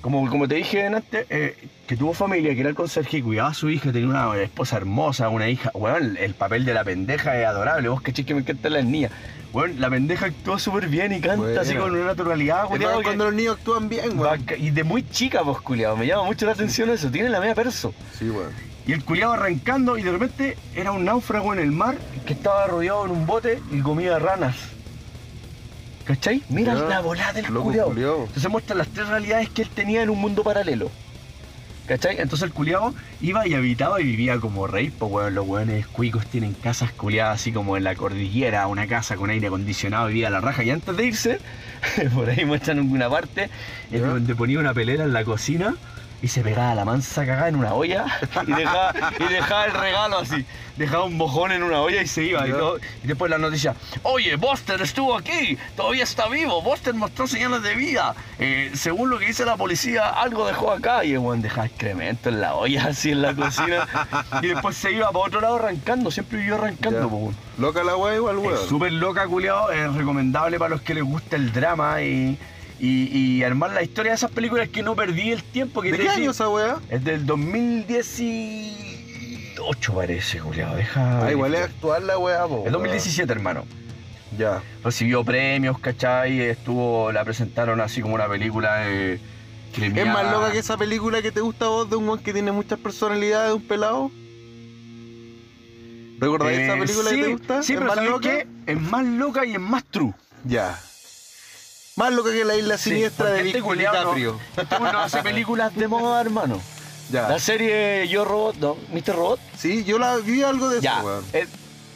como, como te dije antes, eh, que tuvo familia, que era el conserje, cuidaba a su hija, tenía una esposa hermosa, una hija. Weón, el papel de la pendeja es adorable. Vos cachés que me encantan las niñas. Weón, la pendeja actúa súper bien y canta así con una naturalidad, culiao, cuando los niños actúan bien, weón. Y de muy chica, pues, culiado. Me llama mucho la atención eso. Tiene la media perso. Sí, weón. Y el culiado arrancando y de repente era un náufrago en el mar que estaba rodeado en un bote y comía ranas. ¿Cachai? Mira Ya. la volada del culiao. Entonces muestra las tres realidades que él tenía en un mundo paralelo. ¿Cachai? Entonces el culiao iba y habitaba y vivía como rey, pues los weones cuicos tienen casas culiadas así como en la cordillera, una casa con aire acondicionado, vivía a la raja. Y antes de irse, por ahí muestran una parte Ya. donde ponía una pelera en la cocina y se pegaba la mansa cagada en una olla y dejaba, y dejaba el regalo así. Dejaba un mojón en una olla y se iba. Y, Ya. todo- y después la noticia, oye, Buster estuvo aquí, todavía está vivo, Buster mostró señales de vida. Eh, según lo que dice la policía, algo dejó acá. Y el weón dejaba excremento en la olla, así en la cocina. y después se iba para otro lado arrancando, siempre vivió arrancando. Po. Loca la weá igual, weón. súper loca, culiao. Es recomendable para los que les gusta el drama y, y, y armar la historia de esas películas que no perdí el tiempo que ¿De te qué decía. año esa weá? Es del 2018 parece, culiao. Deja. Ah, igual es actual la weá, po. El 2017, hermano. Ya. Recibió premios, ¿cachai? Estuvo, la presentaron así como una película eh, ¿Es más loca que esa película que te gusta a vos de un weón que tiene muchas personalidades, un pelado? ¿Recordáis esa Eh, película sí, que te gusta? Sí, ¿Es pero más ¿sabes loca? qué? Es más loca y es más true. Ya. Más loca que la isla siniestra de este Vic no- DiCaprio. Este no hace películas de moda, hermano. Ya. La serie Yo Robot, ¿no? ¿Mr. Robot? Sí, yo la vi algo de Ya. eso, weón. eh,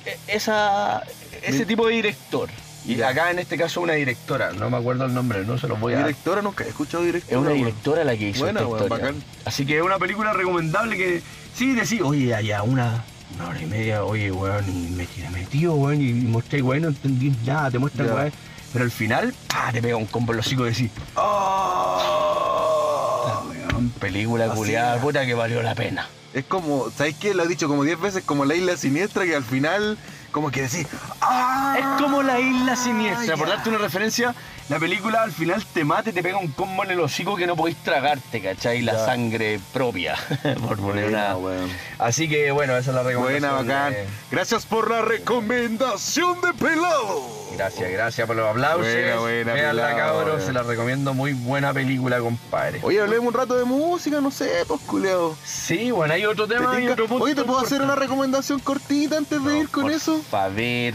eh, esa, ese Mi- tipo de director. Y Ya. acá en este caso una directora, no me acuerdo el nombre, no se los voy a dar. Directora, nunca he escuchado directora. Es una weón. directora la que hizo Buena, esta weón, historia. bacán. Así que es una película recomendable que sí decís, oye, allá una, una hora y media, oye, weón, y me quedé metido, weón, y mostré, weón, no entendí nada, te muestra, Ya. weón. Pero al final, ¡pah! te pega un combo en los hocico y decís, weón, película culiada, puta que valió la pena. Es como, ¿sabes qué? Lo he dicho como 10 veces, como la isla siniestra que al final, como que decís, ¡ah! Es como la isla siniestra, por darte una referencia, la película al final te mata y te pega un combo en el hocico que no podéis tragarte, ¿cachai? La Ya. sangre propia, por poner una... Así que bueno, esa es la recomendación. Buena, bacán. de- Gracias por la recomendación de pelado. Gracias, gracias por los aplausos. Buena, buena, Veanla, pelado, cabros, se la recomiendo. Muy buena película, compadre. Oye, hablemos un rato de música, no sé, pues, culeado. Sí, bueno, hay otro ¿Te tema. hay tinca? otro punto Oye, ¿te puedo hacer una importante. recomendación cortita antes de ir con Por eso? favor.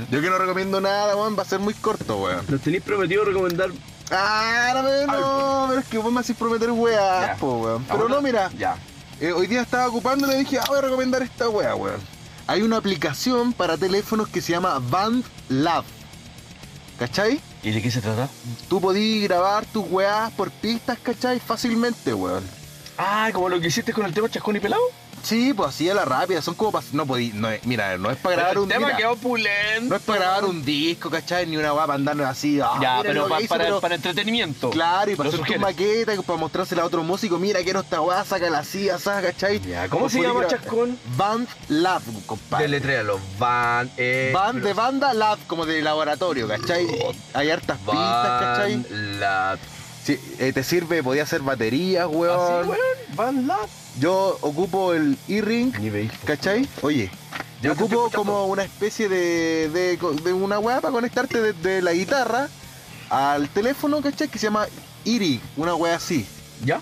Yo que no recomiendo nada, weón, va a ser muy corto, weón. Nos tenéis prometido recomendar. Ah, no, pero no, pero es que vos me haces prometer weá, weón. Pero no, mira, Ya. eh, hoy día estaba ocupando y le dije, ah, voy a recomendar esta weá, weón. Hay una aplicación para teléfonos que se llama BandLab. ¿Cachai? ¿Y de qué se trata? Tú podís grabar tus weás por pistas, ¿cachai? Fácilmente, weón. Ah, como lo que hiciste con el tema Chascón y Pelado. Sí, pues así a la rápida, son como para... No podí, no es, mira, no es para grabar un... el tema mira, quedó opulento. no es para grabar un disco, ¿cachai? Ni una weá para andar así... ah, Ya, mira pero, lo que pa- hice, para, pero- para entretenimiento. Claro, y para Lo hacer tu sugieres. maqueta, y para mostrársela a otro músico, mira, quiero esta weá, sácala así, así, ¿cachai? Ya, ¿cómo se llama, Chascón? Band Lab, compadre. Deletréalo. Van. Eh, Band de banda Lab, como de laboratorio, ¿cachai? Hay hartas pistas, ¿cachai? Van Lab. Sí, eh, te sirve, podía hacer baterías, Así, weón. weón. Van Lab. Yo ocupo el E-Ring. ¿cachai? Oye, Ya yo ocupo como una especie de, de, de una weá para conectarte desde la guitarra al teléfono, ¿cachai? Que se llama Iri, una weá así. ¿Ya?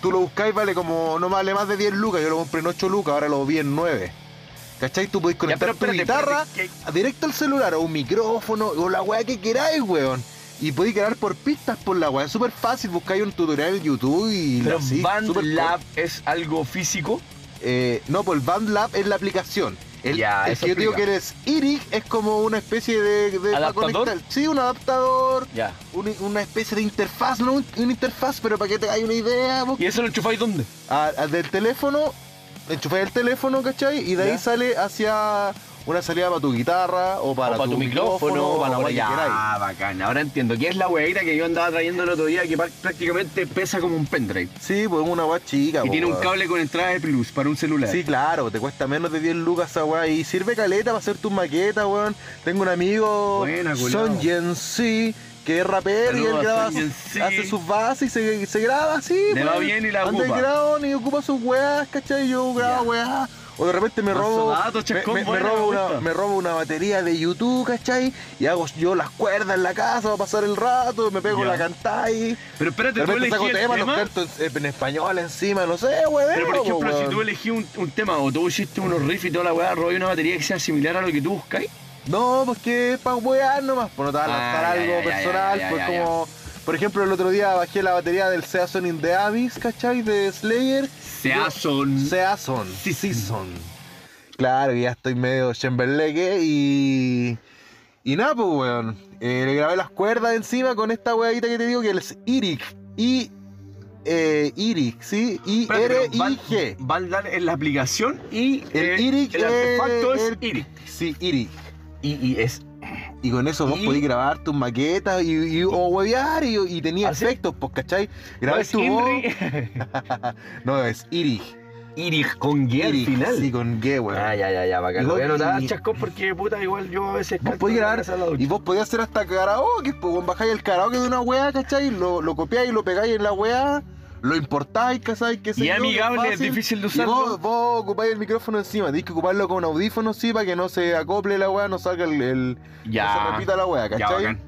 Tú lo buscáis, vale como, no vale más de 10 lucas, yo lo compré en 8 lucas, ahora lo vi en 9. ¿Cachai? Tú podés conectar pero tu espérate, guitarra espérate, directo al celular o un micrófono o la weá que queráis, weón. Y podéis grabar por pistas por la weá. Es súper fácil, buscáis un tutorial en YouTube y Pero así, Band Lab es algo físico. eh, no, pues el BandLab es la aplicación. El, Ya, el que yo digo que eres IRIC es como una especie de, de para ¿Adaptador? conectar- Sí, un adaptador, Ya. un- una especie de interfaz, no un- una interfaz, pero para que te hagáis una idea, vos. ¿Y eso lo enchufáis dónde? A- a- del teléfono, enchufáis el teléfono, ¿cachai? Y de ahí sale hacia una salida para tu guitarra o para, o para tu micrófono, o para la para. Ah, bacán. Ahora entiendo. ¿Qué es la weita que yo andaba trayendo el otro día que prácticamente pesa como un pendrive? Sí, pues una weá chica, Y po, tiene un cable con entrada de plus para un celular. Sí, claro, te cuesta menos de 10 lucas esa weá y sirve caleta para hacer tus maquetas, weón. Tengo un amigo, Buena. Son Jensi, que es rapero y él a graba, Jensi. hace sus bases y se, se graba así, Le va bien y la ocupa. Underground y ocupa sus weas, ¿cachai? Yo grabo Ya. weas. O de repente me robo, me, Chascón, me- me buena, robo me una, gusta. me robo una batería de YouTube, ¿cachai? Y hago yo las cuerdas en la casa para pasar el rato, me pego Ya. la cantáis. Pero espérate, De tú repente saco el temas, tema. canto en, en español encima, no sé, weón. Pero por ejemplo, si tú elegí un, un tema o tú hiciste unos riffs y toda la weá, robé una batería que sea similar a lo que tú buscáis. No, pues que es para wear nomás, pues no te vas a lanzar Ah, algo ya, ya, personal, ya, pues como. Por ejemplo, el otro día bajé la batería del Season in the Abyss, ¿cachai? De Slayer. Season. Season. Sí. Season. Claro, ya estoy medio chamberleque y. Y nada, pues, weón. Eh, le grabé las cuerdas encima con esta weadita que te digo que es Iric. Y. Eh, Iric, ¿sí? I-R-I-G. Va a dar en la aplicación y El eh, el artefacto es Iric. Sí, Iric. Y, y es Y con eso vos Y- podés grabar tus maquetas y, y- o huevear y, tenía efectos, pues, ¿cachai? Grabé es tu voz. No, es Iric. Iric con G al final. Sí, con G, weón. Ah, ya, ya, ya, bacán. Lo voy a anotar, chascón, porque puta, igual yo a veces Vos la grabar y vos podías hacer hasta karaoke, pues bajáis el karaoke de una weá, ¿cachai? Lo, lo copiáis y lo pegáis en la weá, lo importáis, ¿cachai? ¿Qué sé Y amigable, es difícil de Y usarlo. vos, vos ocupáis el micrófono encima, tenés que ocuparlo con audífonos, sí, para que no se acople la weá, no salga el. el- no se Ya. repita la weá, Ya, ¿cachai?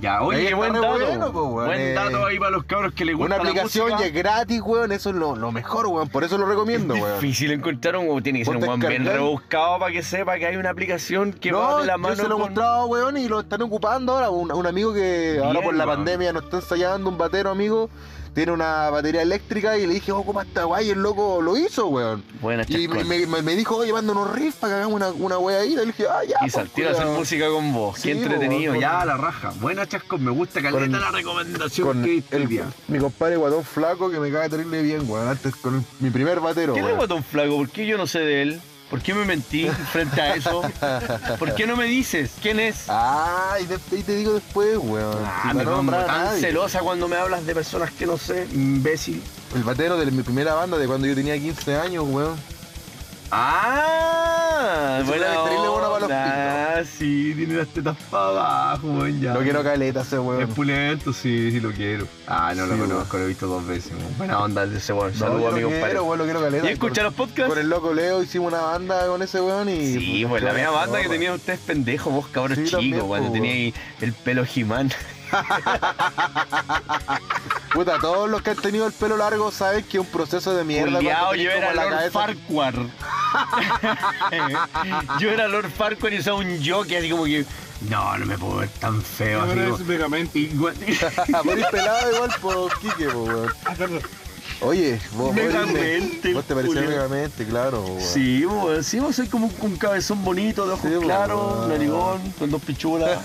Ya, Ahí oye, está buen dato. bueno, po, weón, buen eh. dato ahí para los cabros que les gusta Una la aplicación y música. es gratis, weón, eso es lo, lo mejor, weón, por eso lo recomiendo, weón. Difícil encontrar un tiene que ser un weón bien rebuscado para que sepa que hay una aplicación que no, va de la mano yo se lo he con- mostrado, weón, y lo están ocupando ahora. Un, un amigo que ahora Bien, por la weón. pandemia nos está ensayando, un batero amigo, tiene una batería eléctrica y le dije, oh, ocupa esta weá, y el loco lo hizo, weón. Buena Y me, me- me dijo, oye, manda unos riffs para que hagamos una, una weá ahí. Y le dije, ah, ya. Y pues, saltira a hacer música con vos. Sí, Qué entretenido. po, ya, la raja. Buena chascón. Me gusta caleta Con- la recomendación Con que el- día. mi compadre guatón flaco que me cae terrible bien, weón. Antes con el- mi primer batero, ¿Quién es. Guatón Flaco? ¿Por qué yo no sé de él? ¿Por qué me mentí frente a eso? ¿Por qué no me dices? ¿Quién es? Ah, y, te digo después, weón. Ah, me pongo tan nadie. celosa cuando me hablas de personas que no sé, imbécil. El batero de mi primera banda de cuando yo tenía 15 años, weón. Ah, buena es terrible bueno para los sí, tiene las tetas para abajo, weón, ya. Lo quiero caleta ese Es weón. pulento, sí, sí lo quiero. Ah, no lo Sí, conozco, lo he visto dos veces. weón. Buena onda de ese weón. Saludos, amigo, compadre. quiero, weón, lo quiero caleta. ¿Y escucha los podcasts? Con el loco Leo hicimos una banda con ese weón y. Sí, pues la misma banda que tenía tenían ustedes pendejos, vos cabros Sí, chicos, también, cuando po, teníais el pelo Jimán. Puta, todos los que han tenido el pelo largo saben que es un proceso de mierda. Culeado, yo era Lord cabeza- Farquhar. yo era Lord Farquhar y usaba un jockey así como que. No, no me puedo ver tan feo. así Ahora es Megamente. Igual- Morís pelado igual por Kike, po, weón. Ah. Oye, vos, Megamente, vos te culiao. megamente, claro. Sí, sí, vos soy como un cabezón bonito, de ojos Sí, claros, narigón, con dos pichulas.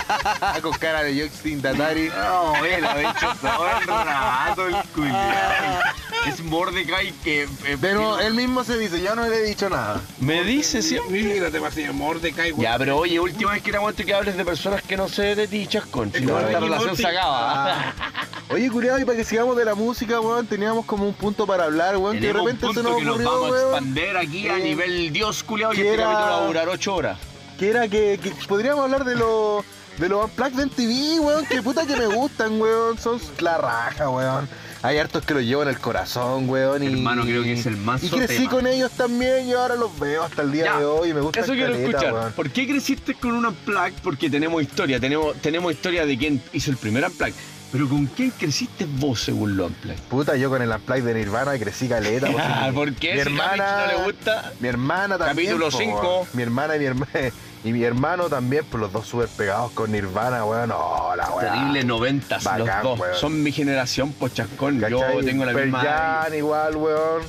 con cara de Yoxin Tatari. No, él ha hecho todo el rato el culiao. Es Mordecai que. eh, Pero él mismo se dice, yo no le he dicho nada. Me dice siempre. Mira, te pasé Mordecai, güey. Ya, pero oye, última vez que te aguanto que hables de personas que no sé de ti, chascón. Si no, como esta Ricky relación Morty. se acaba. Ah. Oye, culiado, y para que sigamos de la música, weón, teníamos como un punto para hablar, weón, que de Tenemos un repente se punto nos que nos ocurrió, vamos a weón, expander aquí a Eh, nivel Dios culiao y que este era- capítulo va a durar 8 horas. que era que, que podríamos hablar de los de los Unplugged en TV, weón, que puta que me gustan, weón, son la raja, weón. Hay hartos que los llevo en el corazón, weón, y... Hermano, creo que es el manso Y crecí tema. con ellos también y ahora los veo hasta el día Ya, de hoy y me gusta Eso quiero escuchar. ¿Por qué creciste con un Unplugged? Porque tenemos historia, tenemos, tenemos historia de quién hizo el primer Unplugged. Pero ¿con quién creciste vos según lo Unplugged? Puta, yo con el Unplugged de Nirvana crecí caleta. Ah, ¿Por qué? Mi Si hermana... no le gusta. Mi hermana también. Capítulo po, cinco. weón. Mi hermana y mi hermano. Y mi hermano también, pues los dos súper pegados con Nirvana, weón. No, la weón. Terrible noventas, los Bacán, dos. weón. Son mi generación, pochascón. Yo tengo la Pearl misma. Jam igual, weón.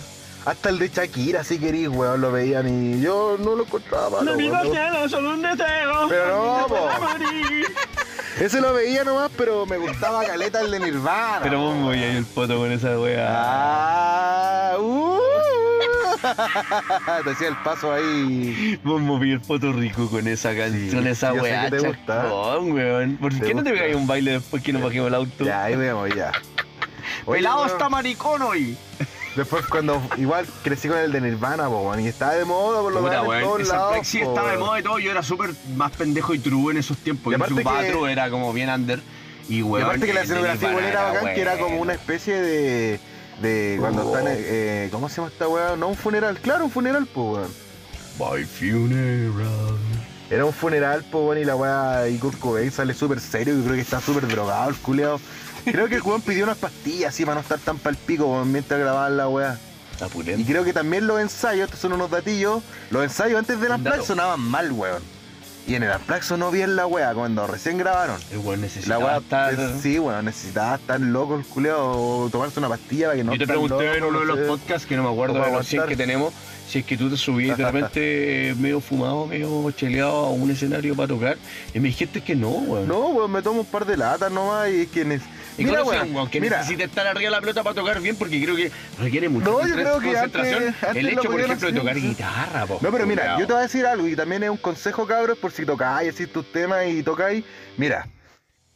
Hasta el de Shakira, si querís, weón, lo veían y yo no lo encontraba. malo, weón. cielo, solo un deseo. Pero no, po. Ese lo veía nomás, pero me gustaba caleta el de Nirvana. Pero vos voy ahí el foto con esa wea. Ah, uh. Te hacía el paso ahí. Vos moví el foto rico con esa canción, Sí, esa que te gusta. weón. ¿Por qué no te pegáis un baile después que nos bajemos el auto? Ya, ahí vemos, ya. Oye, Pelado está maricón hoy. Después cuando igual crecí con el de Nirvana, po, y estaba de moda por lo menos en todos lados. Po, estaba de moda y todo. Yo era súper más pendejo y true en esos tiempos. Y su que- patro era como bien under. Y, Y weón, aparte que la escenografía igual era bacán, que era como bueno. una especie de. de cuando Oh. están. eh, ¿Cómo se llama esta weá? No un funeral, claro, un funeral, pues weón. By funeral. Era un funeral, pues weón, y la weá y Kurt Cobain sale súper serio, yo creo que está súper drogado el culeado. Creo que el weón pidió unas pastillas así para no estar tan palpico weón, mientras grababan la weá. Está Y creo que también los ensayos, estos son unos datillos, los ensayos antes de las Un dato. plays sonaban mal, weón. Y en el Amplaxo no vi en la wea cuando recién grabaron. El weón La necesitaba wea, estar... es- sí, bueno, necesitaba estar loco el culeo o tomarse una pastilla para que no Yo te pregunté loco, en uno de los podcasts, que no me acuerdo de los 100 que tenemos, si es que tú te subías de repente eh, medio fumado, medio cheleado a un escenario para tocar, y me dijiste que no, weón. No, weón, me tomo un par de latas nomás y es que... ¿Y Mira, weón, que mira, necesita estar arriba de la pelota para tocar bien? Porque creo que requiere mucha No, yo concentra- creo que concentración. antes- antes el hecho, por ejemplo, de tocar guitarra, po. No, pero mira, yo te voy a decir algo y también es un consejo, cabros, por si tocáis, así tus temas y tocáis. Mira,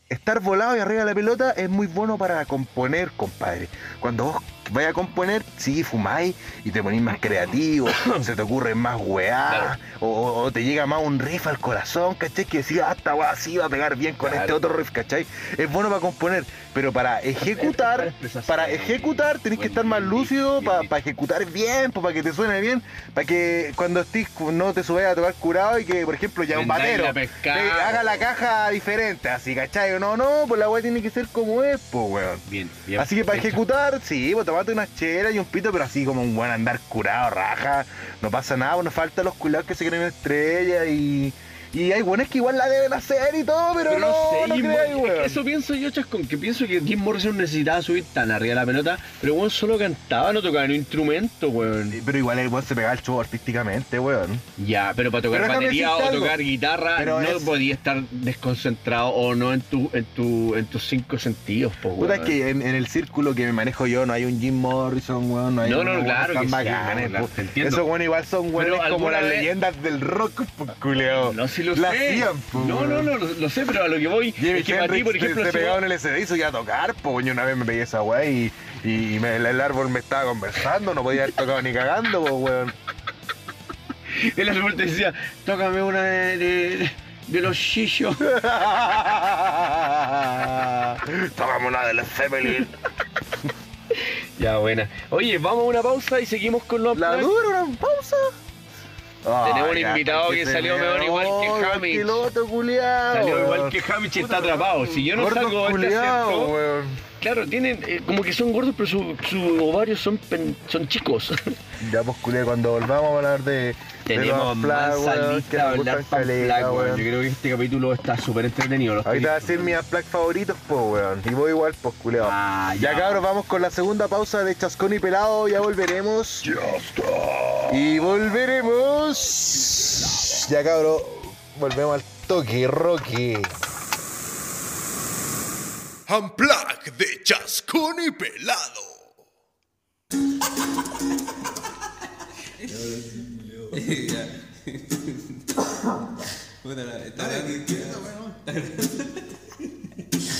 estar volado y arriba de la pelota es muy bueno para componer, compadre. Cuando vos vayas a componer, sí, fumáis y te ponís más creativo, se te ocurren más weá, Claro. o, te llega más un riff al corazón, ¿cachai? Que decís, ah, esta weá sí va a pegar bien con Claro. este otro riff, ¿cachai? Es bueno para componer, pero para ejecutar, para ejecutar tenés que estar más lúcido, para bien. ejecutar bien, para que te suene bien, para que cuando estés no te subas a tocar curado y que, por ejemplo, ya un batero haga la caja diferente, así, ¿cachai? No, no, pues la weá tiene que ser como es, pues, weón. Bien, bien. Así que para ejecutar, sí, pues una chela y un pito, pero así como un buen andar curado, raja, no pasa nada, pues nos faltan los culados que se creen estrella y. Y hay buenos que igual la deben hacer y todo, pero, Pero no, sé, creáis, weón. eso pienso yo, Chascón, que pienso que Jim Morrison necesitaba subir tan arriba de la pelota, pero weón solo cantaba, no tocaba ni un instrumento, weón. Pero igual el weón se pegaba el show artísticamente, weón. Ya, pero para tocar Pero batería o algo. tocar guitarra Pero no es- podía estar desconcentrado o no en tu, en tu, en tus cinco sentidos, po, Puta, weón. es que en, en el círculo que me manejo yo no hay un Jim Morrison, weón, no hay No, no, claro que sí, te entiendo. Esos weones igual son weones como alguna las vez- leyendas del rock, lo La sé. hacían, po, no, no, no, lo, lo sé, pero a lo que voy Jimi es que ti, Hendrix por se- ejemplo, se si pegaba en el SD y se iba a tocar, pues yo una vez me pegué esa weá y, y me- el, árbol me estaba conversando, no podía haber tocado ni cagando, pues weón. el árbol te decía, tócame una de, de, de los shishos. Tócame una de las Zeppelin. ya, buena. Oye, vamos a una pausa y seguimos con los ¿La dura una pausa? Tenemos un invitado que salió me- peor igual que Hamish. Otro culiao, Salió igual que Hamish y está atrapado. Si yo no Gordo salgo este culiao, weón. claro, tienen eh, como que son gordos, pero sus ovarios son, pen- son chicos. Ya pues culiao, cuando volvamos a hablar de... Tenemos los más de hablar black, weón. Yo creo que este capítulo está súper entretenido. lo estoy Ahorita va a ser mis Black favoritos, pues weón. Y voy igual, pues culiao. Ah, Ya ya. cabros, vamos con la segunda pausa de Chascón y Pelado, ya volveremos. Y volveremos. Ya cabros, volvemos al toque, Rocky. Unplug de Chascón y Pelado. Puta, la- está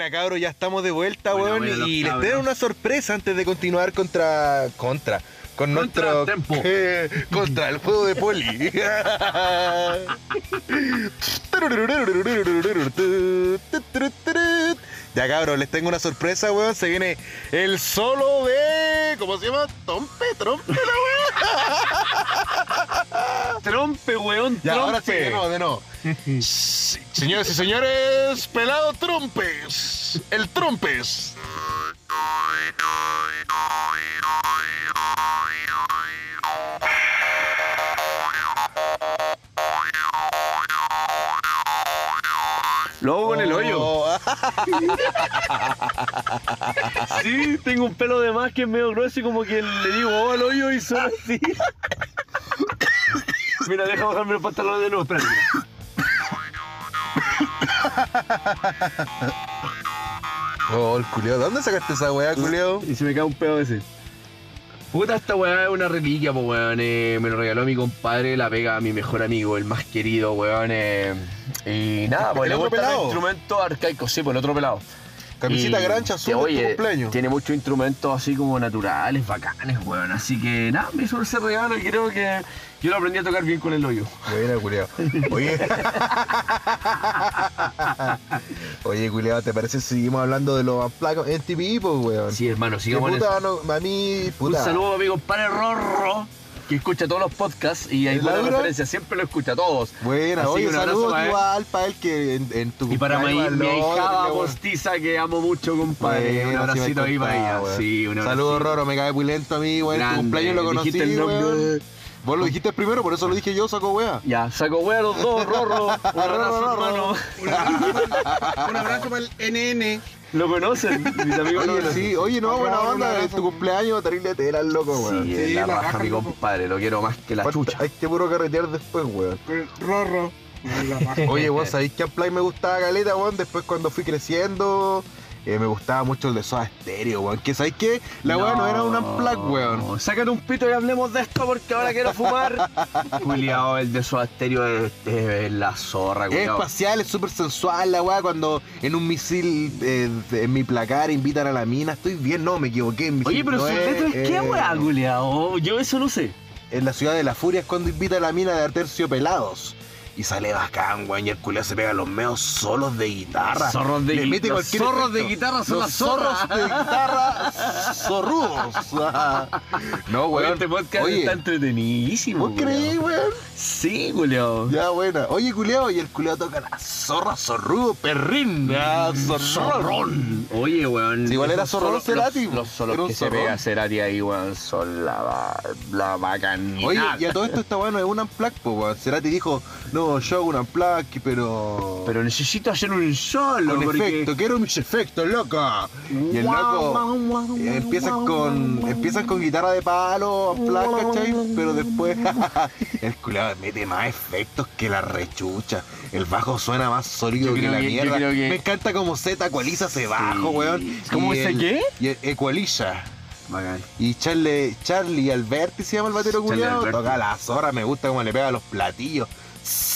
Buena cabros, ya estamos de vuelta, Buena, weón. buena, y les tengo una sorpresa antes de continuar contra. contra. Con Contra nuestro. Tempo. eh, contra el juego de poli. ya cabros, les tengo una sorpresa, weón. Se viene el solo de. ¿Cómo se llama? Trompe, trompe, la weón. Trompe, weón, Ya, trompe. ahora sí, de nuevo, de nuevo. Señoras y señores, pelado trompes. El trompes. Lo hago con el hoyo. Oh, Sí, tengo un pelo de más que es medio grueso y como que le digo oh al hoyo y suena así. Mira, deja bajarme los pantalones de nuevo, espérate. Oh, el culiao. ¿Dónde sacaste esa weá, culiao? Y se me cae un pedo ese. Puta, esta weá es una reliquia, pues weón. eh, me lo regaló mi compadre, la pega a mi mejor amigo, el más querido, weón. eh, y nada, pues ¿El le los pelado? instrumentos arcaicos, sí, pues el otro pelado. Camiseta Y grancha azul que, oye, cumpleaños. Tiene muchos instrumentos así como naturales, bacanes, weón. Así que nada, me hizo ese regalo y creo que yo lo aprendí a tocar bien con el hoyo. Buena, culiao. Oye. Oye, culiao, ¿te parece si seguimos hablando de los placos en TV, pues, weón? Sí, hermano, sigamos en puta, eso. no, a mí, Un puta. saludo a mi compadre Rorro, que escucha todos los podcasts y hay ¿El buenas referencias, siempre lo escucha a todos. Buena, Así oye, un para él. igual para él que en, en tu Y para mi, mi weón. postiza que amo mucho, compadre. Bueno, un abracito ahí para ella. Sí, un abrazo. Saludos, Roro, me cae muy lento a mí, weón. Tu cumpleaños lo conocí. Vos lo dijiste primero, por eso lo dije yo, saco wea. Ya, saco wea los dos, Rorro. Un abrazo, hermano. Un abrazo para el NN. Lo conocen, mis amigos Oye, conocen. sí, oye, no, buena onda, es abrazo. tu cumpleaños, terrible tela, loco, weón. Sí, Sí, la la raja, mi loco. compadre, lo quiero más que la Falta- chucha. Hay que puro carretear después, weón. Rorro. Oye, vos sabéis que Unplugged me gustaba caleta, weón. Después cuando fui creciendo, eh, me gustaba mucho el de Soda Stereo, weón. Que sabéis que la weá no era un Unplugged, weón. Sácate un pito y hablemos de esto porque ahora quiero fumar. Culiao, el de su Stereo es, es la zorra, Es culiao. espacial, es súper sensual la weá. Cuando en un misil eh, en mi placar invitan a la mina, estoy bien, no, me equivoqué. en Oye, pero no sus es, letras, ¿qué eh, weá, culiao? Yo eso no sé. En la ciudad de la furia es cuando invita a la mina de Terciopelados. Y sale bacán, weón, y el culiao se pega los meos solos de guitarra. Zorros de Le gui- mete los cualquier zorros de guitarra son Los las zorras. zorros de guitarra zorrudos. no, Oye, weón. este podcast Oye, está entretenidísimo. ¿Vos creí, weón? Sí, culiao. Ya, buena. Oye, culiao, y el culiao toca la zorra zorrudo, perrín. Ah, zorrón. Zorrón. Oye, weón. Sí, igual era esos zorrón solos- Cerati, Los, los solos era un que se zorrón. pega Cerati ahí, weón, son la, ba- la bacanidad. Oye, y a todo esto está bueno, es un unplug, po, weón. Cerati dijo, no, yo hago un unplug, pero... Pero necesito hacer un solo, porque... efecto, quiero mis efectos, loco. Y el loco eh, empiezan con empiezan con guitarra de palo, unplug, ¿cachai? Pero después el culiado mete más efectos que la rechucha. El bajo suena más sólido que la mierda. que- Me encanta como Z ecualiza ese bajo, weón. ¿Cómo el- qué? Y el ecualiza. Bacán. Y Charlie, Charlie Alberti se llama el batero culiado. Toca la zorra, me gusta cómo le pega los platillos.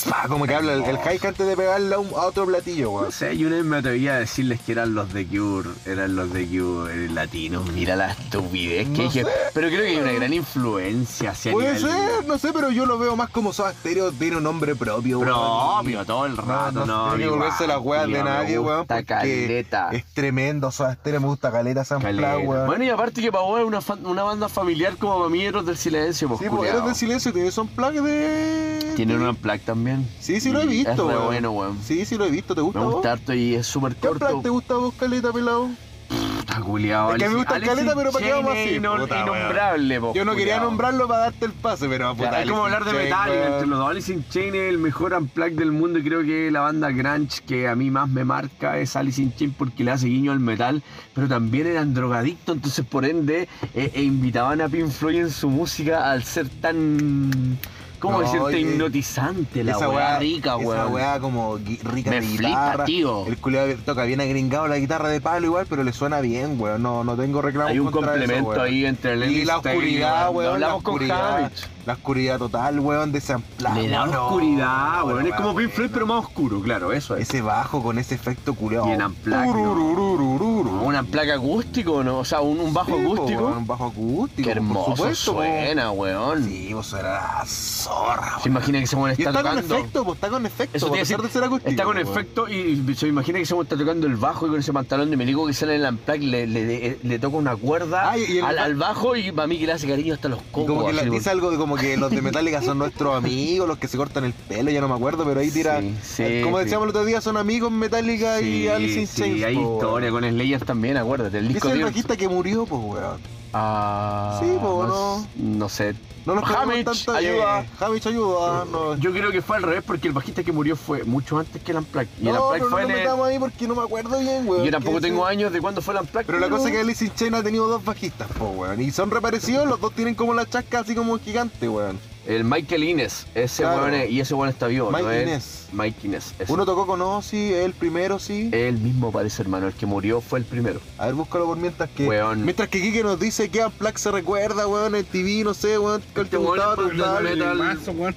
Pa, Como que habla el, el high antes de pegarle a, otro platillo, No weón. sé, yo una vez me atreví a decirles que eran los de Cure, eran los de Cure latinos. Mira la estupidez que No dije. Pero creo que hay una gran influencia hacia Puede ser, no sé, pero yo lo veo más como Soda Stereo, tiene un nombre propio, weón. propio todo el rato. No, tiene que volverse las weas de nadie, weón. caleta. es tremendo, Soda Stereo, me gusta caleta San weón. Bueno, y aparte que Pavó es una, fan- una banda familiar como para mí Héroes del Silencio, pues sí, pues eres del silencio, un plug de. Tienen una también. Sí, sí lo he visto, Es re weón. bueno, weón. Sí, sí lo he visto, ¿te gusta Me vos? gusta harto y es súper ¿Qué corto. plug te gusta vos, caleta, pelado? Puta, culiao. Es que me gusta caleta, pero ¿para qué vamos así? Puta, innombrable, po, Yo no quería culiao. nombrarlo para darte el pase, pero puta, Claro, es como hablar de Metallica entre los dos. Alice in Chains es el mejor unplug del mundo y creo que la banda grunge que a mí más me marca es Alice in Chains porque le hace guiño al metal, pero también eran drogadictos, entonces por ende eh, e invitaban a Pink Floyd en su música al ser tan... ¿Cómo No, decirte? Hipnotizante, la esa weá rica, Esa weón. weá como rica Me de flipa, guitarra. tío. El culiado toca bien agringado la guitarra de palo igual, pero le suena bien, weón. No, no tengo reclamos Hay un contra eso, complemento weón. ahí entre el Y la oscuridad, weón. weón. La Hablamos con oscuridad, Javich. La oscuridad total, weón, de ese amplado. Le da no, oscuridad, weón. Es weón, como Pink Floyd, weón. pero más oscuro, claro, eso es. Ese bajo con ese efecto culiado. Y en Ururururururu. Una placa acústico, ¿no? O sea, un, un bajo Sí, acústico. weón, un bajo acústico. Qué por hermoso supuesto, po. suena, weón. Sí, vos era zorra, Se imagina que se mueve Y está está con tocando. efecto, pues está con efecto, Eso a pesar de ser acústico. Está con weón. efecto y se imagina que se está tocando el bajo y con ese pantalón de milico que sale en el unplug le, le, le toca una cuerda Ah, y- y el- al, al bajo y para mí que le hace cariño hasta los cocos. como que así, dice algo de como que los de Metallica son nuestros amigos, los que se cortan el pelo, ya no me acuerdo, pero ahí tira. Sí, sí, eh, como decíamos el otro día, son amigos Metallica y Alice in sí, Chains. hay po, historia con Slayer también, acuérdate. El disco es el bajista que murió, pues, weón. Ah, Sí, po, no, no sé. No nos Hamich, tanto. ayuda. Eh, Hamich, ayuda. No, Yo creo que fue al revés porque el bajista que murió fue mucho antes que el Unplugged. Y el no, pero no fue nos en el- metamos ahí porque no me acuerdo bien, weón. Yo tampoco tengo años de cuándo fue el Unplugged. Pero la cosa es que Alice in Chains ha tenido dos bajistas, po, weón. Y son reparecidos, los dos tienen como la chasca así como gigante, weón. El Michael Innes, ese Claro. weón es- y ese weón está vivo, Mike ¿no es? Inez. Mike Innes. ese. Uno tocó con Ozzy, el primero sí. Él mismo parece, hermano, el que murió fue el primero. A ver, búscalo por mientras que. Weón. Mientras que Kike nos dice que Unplugged se recuerda, weón, en TV, no sé, weón, que el te Este weón gustaba, el weón.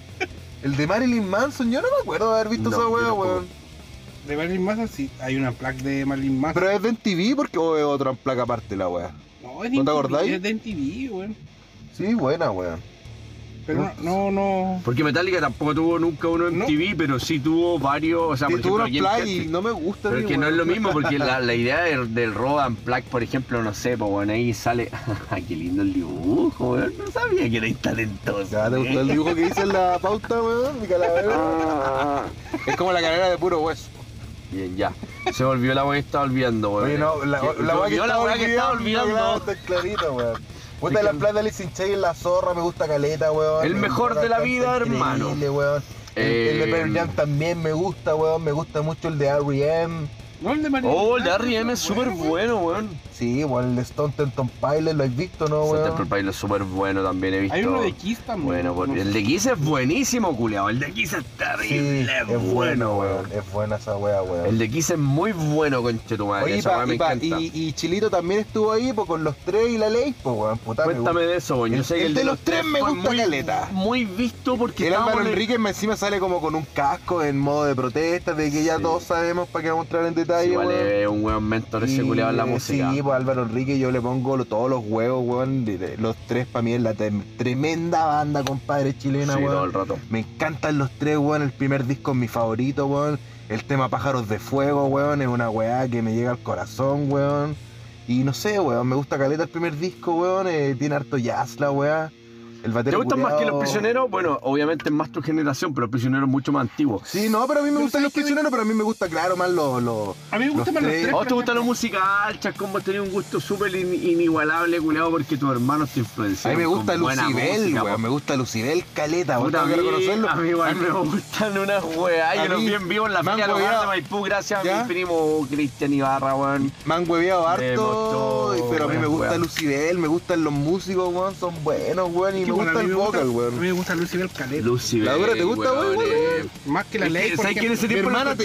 El de Marilyn Manson, yo no me acuerdo de haber visto No, esa tampoco. weón. De Marilyn Manson, sí. Hay una placa de Marilyn Manson. Pero es de MTV porque o es otra placa aparte la weá. no, es de ¿no te acordáis? Es de MTV, weón. Sí, buena, weón. Pero no, no, no. Porque Metallica tampoco tuvo nunca uno en No. TV, pero sí tuvo varios. O sea, Sí, por tuvo ejemplo, play y no me gusta. Pero es que no es lo mismo, porque la, la idea del, del Rodan Plaque, por ejemplo, no sé, pues bueno, ahí sale. Qué lindo el dibujo, weón. No sabía que erais talentoso. Ya, ¿te gustó el dibujo que hice en la pauta, weón? Mi calavera. Ah. Es como la carrera de puro hueso. Bien, ya. Se me olvidó la weá que estaba olvidando, weón. Oye, no, la, la la weá que estaba olvidando. Está weón. Puta, la plata de Alice in Chains, la zorra, me gusta caleta, weón. El mejor de la vida, hermano. Weón. El, el de Eh, Pearl Jam también me gusta, weón. Me gusta mucho el de R.E.M. No, el de Marilyn Oh, el de R.E.M. es súper bueno, weón. Sí, weón, el de Stone Temple Pilots, ¿lo has visto, no, Ese Temple weón? Pilot es súper bueno también, he visto. Hay uno de Kiss también. Bueno, No el de Kiss es buenísimo, culiao. El de Kiss es Sí, terrible, es bueno, weón. Es buena esa weá, weón. El de Kiss es muy bueno, conche tu madre. Oye, y, Esa pa- weá me y pa- encanta. y- y Chilito también estuvo ahí, pues con los tres y la ley, pues, weón. Puta, me Cuéntame de eso, weón. Yo El- sé que el de los tres me gusta muy, caleta. Muy visto porque El Álvaro en- Enrique encima sale como con un casco en modo de protesta, de que ya Sí. todos sabemos para qué vamos a entrar en detalle, Igual weón. es un weón mentor ese culiao en la música. Sí, pues Álvaro Enrique yo le pongo lo- todos los huevos, weón. Los tres para mí es la tremenda banda, compadre, chilena, Sí, todo weón. el rato. Me encantan los tres, weón. El primer disco es mi favorito, weón. El tema Pájaros de Fuego, weón, es una weá que me llega al corazón, weón. Y no sé, weón, me gusta caleta el primer disco, weón. eh, tiene harto jazz la weá. El ¿Te gustan más que los culiao- prisioneros? Bueno, obviamente es más tu generación, pero los prisioneros mucho más antiguos. Sí, no, pero a mí me Pero gustan ¿sabes los prisioneros, pero a mí me gusta, claro, más los... los A mí me gustan los más los tres. ¿A vos te gusta lo musical, Chascombo? Has tenido un gusto súper in- inigualable, culiao, porque tus hermanos te A influenciaron. mí me gusta Lucibel, weón. Me gusta Lucibel caleta, weón. Tengo a que mí, reconocerlo. a mí igual me gustan unas weas. a Yo los vi en vivo en la feria de Maipú gracias a mi primo Cristian Ibarra, weón. Me han hueveado harto, pero a mí me gusta. Lucibel, me gustan los músicos, weón. Son buenos, weón. Que, me bueno, a gusta mí el me gusta- vocal, A mí weón. me gusta Lucibel Caleta. Lucibel. ¿La dura te gusta, weón, weón? eh. Más que la Es ley. ¿Sabes que en ese tiempo Mi hermana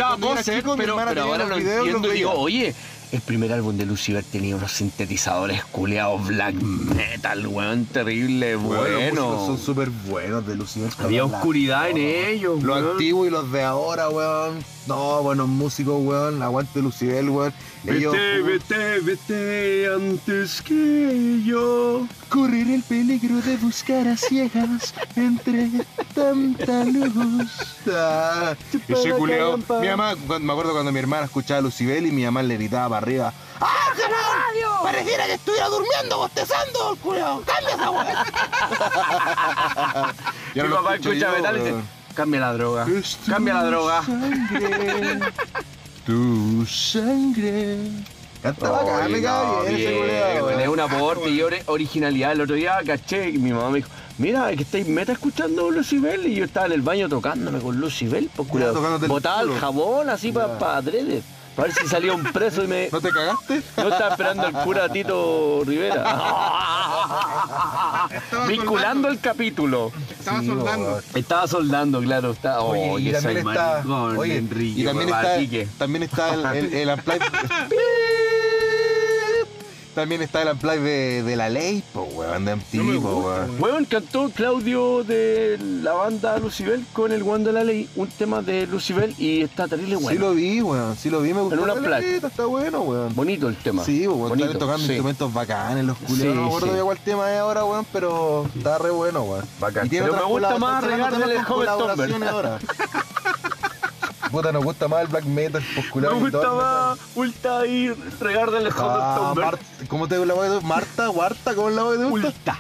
chico, mi pero, ahora los lo entiendo los y digo, oye, el primer álbum de Lucifer tenía unos sintetizadores culeados black metal, weón, terrible, Weón, los músicos bueno. son súper buenos de Lucibel. Había oscuridad en ellos, Los weón. antiguos y los de ahora, weón. No, buenos músicos, weón. Aguante Lucibel, weón. Ellos Vete, vete, vete antes que yo. correr el peligro de buscar a ciegas entre tanta luz. Ah, ese culiao. Mi mamá, me acuerdo cuando mi hermana escuchaba a Lucibel y mi mamá le gritaba para arriba. ¡Ah, radio! Pareciera que estuviera durmiendo, bostezando, el culiao. ¡Cambia esa! Ya Mi no papá escucha metal y dice, weón. Cambia la droga, Es cambia la droga. Sangre, tu sangre. Me cae bien ese weón, es un aporte y ori- originalidad. El otro día caché y mi mamá me dijo, mira, que estáis meta escuchando Lucibel y yo estaba en el baño tocándome con Lucibel, pues el Botaba el jabón así para pa adrede, para ver si salía un preso y me... ¿No te cagaste? Yo estaba esperando al cura Tito Rivera. Estaba Vinculando el capítulo. Estaba Sí, soldando. Estaba soldando, claro. Está, Oye, oh, y que también soy está, maricón, oye, Enrique, y también papá, está, también está el, el, también está el unplugged de, de la ley, po, weón, de No MTV, po, gusta, weón. weón. Weón, cantó Claudio de la banda Lucibel con el Juan de la Ley, un tema de Lucibel y está terrible Sí bueno. lo vi, weón, sí lo vi, me gustó. una la placa. Está bueno, weón. Bonito el tema. Sí, weón, Bonito, están tocando sí. instrumentos bacanes, los culiados. Sí, no me acuerdo sí. de cuál tema es ahora, weón, pero está re bueno, weón. Bacán. Y tiene Pero me gusta más están sacando regar del temas con Homer Tomber. colaboraciones ahora. Puta, nos gusta más el black metal, pues Me culiao, que todo gusta más Ulta ir regar del Ah. Mar- ¿Cómo te la voy Marta, Huarta, ¿cómo la voy a Ulta.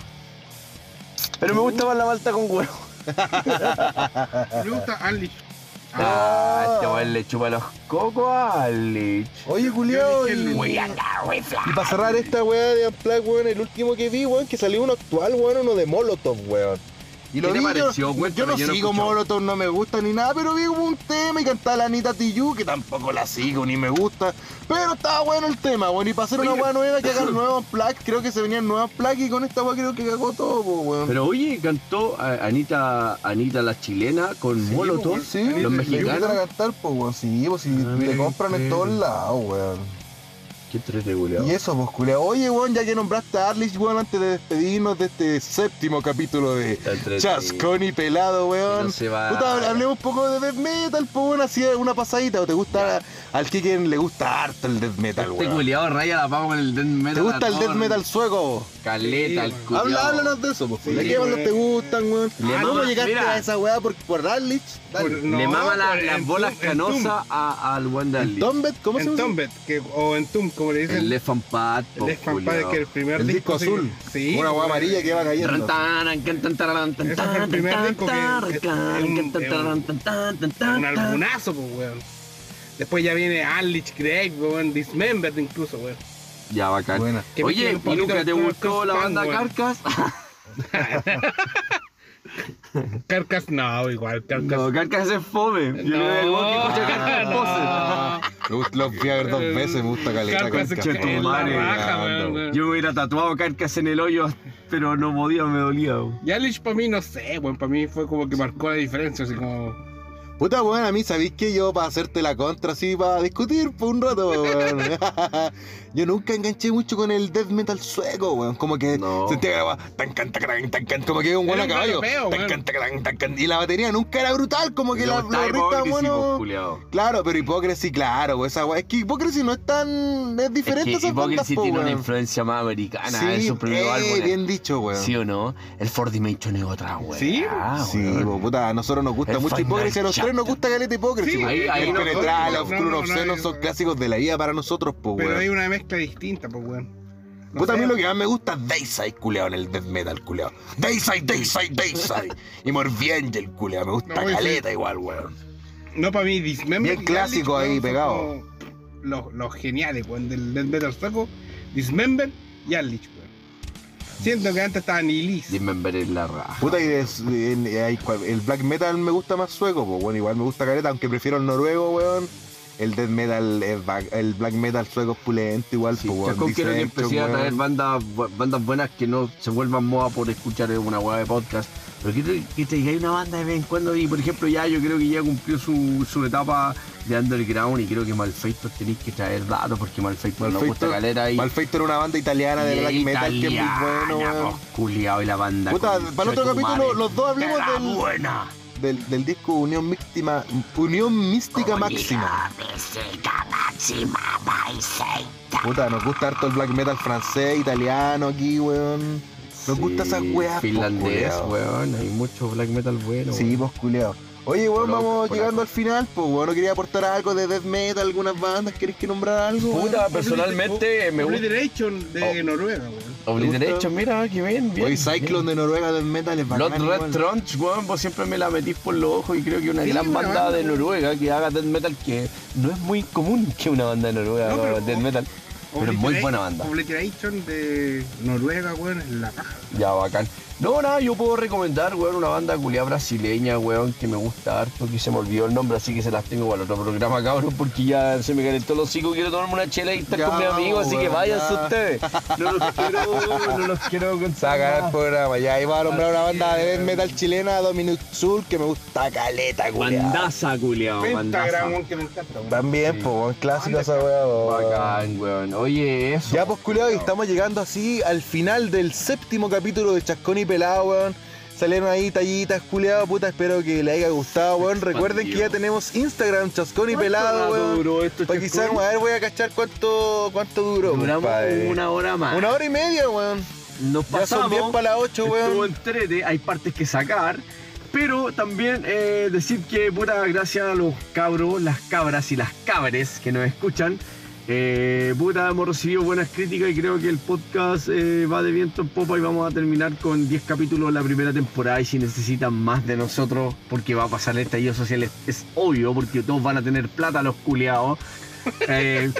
Pero me gusta más la malta con huevo. Me gusta Unleash. Ah, este weón le chupa los cocos a Lich. Oye, culiao, y, y para cerrar esta weá de Unplugged, weón, el último que vi, weón, que salió uno actual, weón, uno de Molotov, weón. Y lo ¿Qué vi, pareció? yo no yo no sigo escuchado. Molotov, no me gusta ni nada, pero vi como un tema y cantaba la Anita Tijoux, que tampoco la sigo ni me gusta. Pero estaba bueno el tema, bueno, y para hacer una weá nueva que hagan nuevos plaques, creo que se venían nuevas plaques y con esta weá creo que cagó todo, po, weón. Pero oye, cantó a- Anita, Anita la chilena con Molotov, pues, Sí, los mexicanos. a cantar, pues, weón. Sí, pues, si Ah, le compran en qué todos lados, weón. Qué triste, culiao. Y eso, pues, culiao. Oye, weón, ya que nombraste a Arlich, weón, antes de despedirnos de este séptimo capítulo de. Chascón y Pelado, weón. Que no se va. Puta, hablemos un poco de death metal, pues, weón, así una pasadita. ¿O te gusta, al Kiken le gusta harto el death metal, Este weón? culiao raya la pava con el death metal. ¿Te gusta el death metal sueco? Caleta, el culiao. Habla, háblanos de eso, pues. Sí, ¿De qué bandas weón. te gustan, weón? Le ¿Cómo mama- llegaste mira. a esa weá por, por Arlich? Dale. Por- Le No, mama la- las en bolas en canosas a- al One ¿En Dali. Tombet? ¿Cómo se En llama? Tombet, que, o en Tum, como le dicen. El Left and Pad, El Left Pad, que el primer El disco sí- azul. Sí. Una pues, amarilla que va cayendo. Ese fue el primer disco que- es- es un- Un albunazo, pues, weón. Después ya viene Unleash Grave, weón, Dismembered incluso, weón. Ya, bacán. Buena. Oye, ¿y nunca te gustó la banda weón. Carcas? Carcas no, igual, Carcas. No, Carcas es fome. Yo No, no. Me gusta- Lo fui a ver dos veces, me gusta caleta. Yo me hubiera tatuado Carcas en el hoyo, pero no podía, me dolía. weón. Y Unleash para mí, no sé, weón, para mí fue como que marcó la diferencia, así como... Puta, weón, a mí, ¿sabéis que yo para hacerte la contra así, para discutir por un rato, weón? yo nunca enganché mucho con el death metal sueco, weón. Como que No. sentía que era tan can, tan tan can, como que un weón a un caballo. Tan weón. can, tan tan can. Y la batería nunca era brutal, como que la, pues, buenos. culiao. Claro, pero Hypocrisy, claro, pues, esa weá. Es que Hypocrisy no es tan. Es diferente Es a que Hypocrisy po, tiene una weón. influencia más americana Sí, en sus primeros eh, bien dicho, weón. ¿Sí o no? El Four Dimension es otra weá. ¿Sí? Sí, weón. puta, a nosotros nos gusta El mucho Hypocrisy, a los tres nos gusta Caleta Hypocrisy. Sí, po. ahí- ahí el no- Penetral, no, Obscuro no, Obsceno no, son clásicos de la vida para nosotros, po, Pero hay una mezcla distinta, pues, weón. No sé, lo que más me gusta es Dayside, culeado, en el death metal, culeado. Dayside, Dayside, Dayside. y Morbiengel, culeado, me gusta No, caleta igual, weón. No, para mí, Dismembered. Bien clásico ahí, pegado. Los, los geniales, weón, del death metal sueco. Dismember y Unleash, weón. Siento que antes estaba Nihilis. Dismember es la raja. Puta, y en- hay cual- el black metal me gusta más sueco, pues bueno, igual me gusta caleta, aunque prefiero el noruego, weón. El death metal, el, ba- el black metal sueco es pulento, igual, Sí, pues weón. Chascón que empecé a weón. traer bandas, bu- bandas buenas que no se vuelvan moda por escuchar una hueá de podcast. Pero que que te diga una banda de vez en cuando y por ejemplo ya yo creo que ya cumplió su, su etapa de underground y creo que Malfeitos tenéis que traer datos porque Malfeitos nos gusta Malfeitor- calera y Malfeitor era una banda italiana de black metal que es muy bueno, weón. Culiao y la banda. Puta, para el otro capítulo, los dos hablemos del- buena. Del, del disco Unión Mística, Unión Mística Máxima. Puta, nos gusta harto el black metal francés, italiano aquí, weón. Nos gusta esas weas, Finlandés, weón. Hay mucho black metal bueno. Sí, weón. pues culiao. Oye, weón, Polaco, vamos llegando al final, pues weón, ¿no quería aportar algo de death metal, algunas bandas? ¿Querés que nombrar algo? Puta, personalmente me gusta. Obliteration de Oh. Noruega, weón. Obliteration, mira, que bien, bien. Oye, Cyclone de Noruega death metal es Blood bacán. Red igual. Trunch, weón, vos siempre me la metís por los ojos y creo que una Sí, gran banda banda, de. Noruega que haga death metal que no es muy común que una banda de Noruega No, haga death metal. Pero es muy buena banda. Obliteration de Noruega, weón, es la paja. Ya, bacán. No, nada, yo puedo recomendar, weón, una banda culiada brasileña, weón, que me gusta harto, que se me olvidó el nombre, así que se las tengo para el otro programa, cabrón, porque ya se me calentó los hocico, quiero tomarme una chela y estar Ya, con mi amigo, así que váyanse ya. ustedes. No los quiero, no los quiero con Saca el programa, ya iba a nombrar una banda de death metal chilena, Dominus Sul, que me gusta caleta, culiao. Bandaza, culiao, Pentagram, bandaza. weón, que me encanta, weón. También, pues, weón, clásico esa weón. Bacán, weón. Oye, eso. Ya pues culiao, y estamos llegando así al final del séptimo capítulo de Chascón y Pelado, weón. Salieron ahí tallitas, culiao, puta, espero que les haya gustado, weón. Recuerden que ya tenemos Instagram, Chascón y Pelado, weón. Para quizás, a ver, voy a cachar cuánto, cuánto duró. Duramos compadre. una hora más. Una hora y media, weón. Nos Ya son pasamos. 10 para las 8, Estuvo weón. entrete, hay partes que sacar. Pero también eh, decir que, puta, gracias a los cabros, las cabras y las cabres que nos escuchan, eh, puta, hemos recibido buenas críticas y creo que el podcast eh, va de viento en popa y vamos a terminar con 10 capítulos la primera temporada y si necesitan más de nosotros, porque va a pasar el estallido social, es, es obvio, porque todos van a tener plata los culeados. Eh,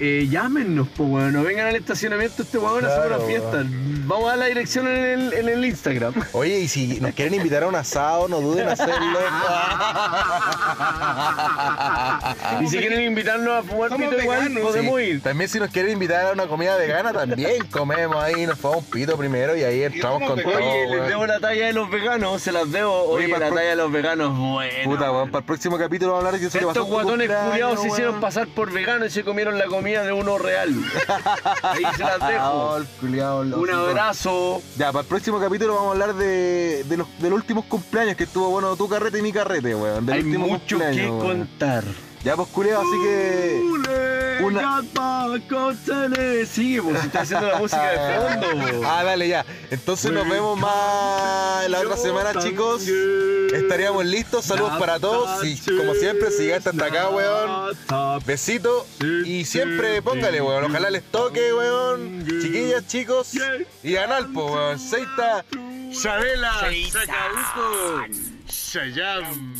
eh, llámenos, pues weón, no vengan al estacionamiento este weón a hacer Claro, una fiesta. Vamos a dar la dirección en el, en el Instagram. Oye, y si nos quieren invitar a un asado, no duden en hacerlo. y si quieren invitarnos a fumar pito igual, podemos Sí, ir. También si nos quieren invitar a una comida vegana, también comemos ahí, nos fumamos un pito primero y ahí entramos con todo. Oye, les debo la talla de los veganos, se las debo. Oye, para la talla de los veganos, buena. Puta, weón, para el próximo capítulo vamos a hablar de que pasó Estos tu guatones culiados se hicieron pasar por veganos y se comieron la comida de uno real. Ahí se las dejo. culiao, Un abrazo. Ya, para el próximo capítulo vamos a hablar de, de los, de los últimos cumpleaños que estuvo bueno tu carrete y mi carrete, weón. Hay mucho que weón. contar. Ya, pues culiao, así que. Una- Sigue, pues si está haciendo la música de fondo. Ah, dale, ya. Entonces nos vemos más la otra semana, chicos. Estaríamos listos. Saludos para todos. Y como siempre, si llegaste hasta acá, weón. Besito. Y siempre póngale, weón. Ojalá les toque, weón. Chiquillas, chicos. Y ganar, po, weón. Seita. Sabela, Sacabuco, Shayam.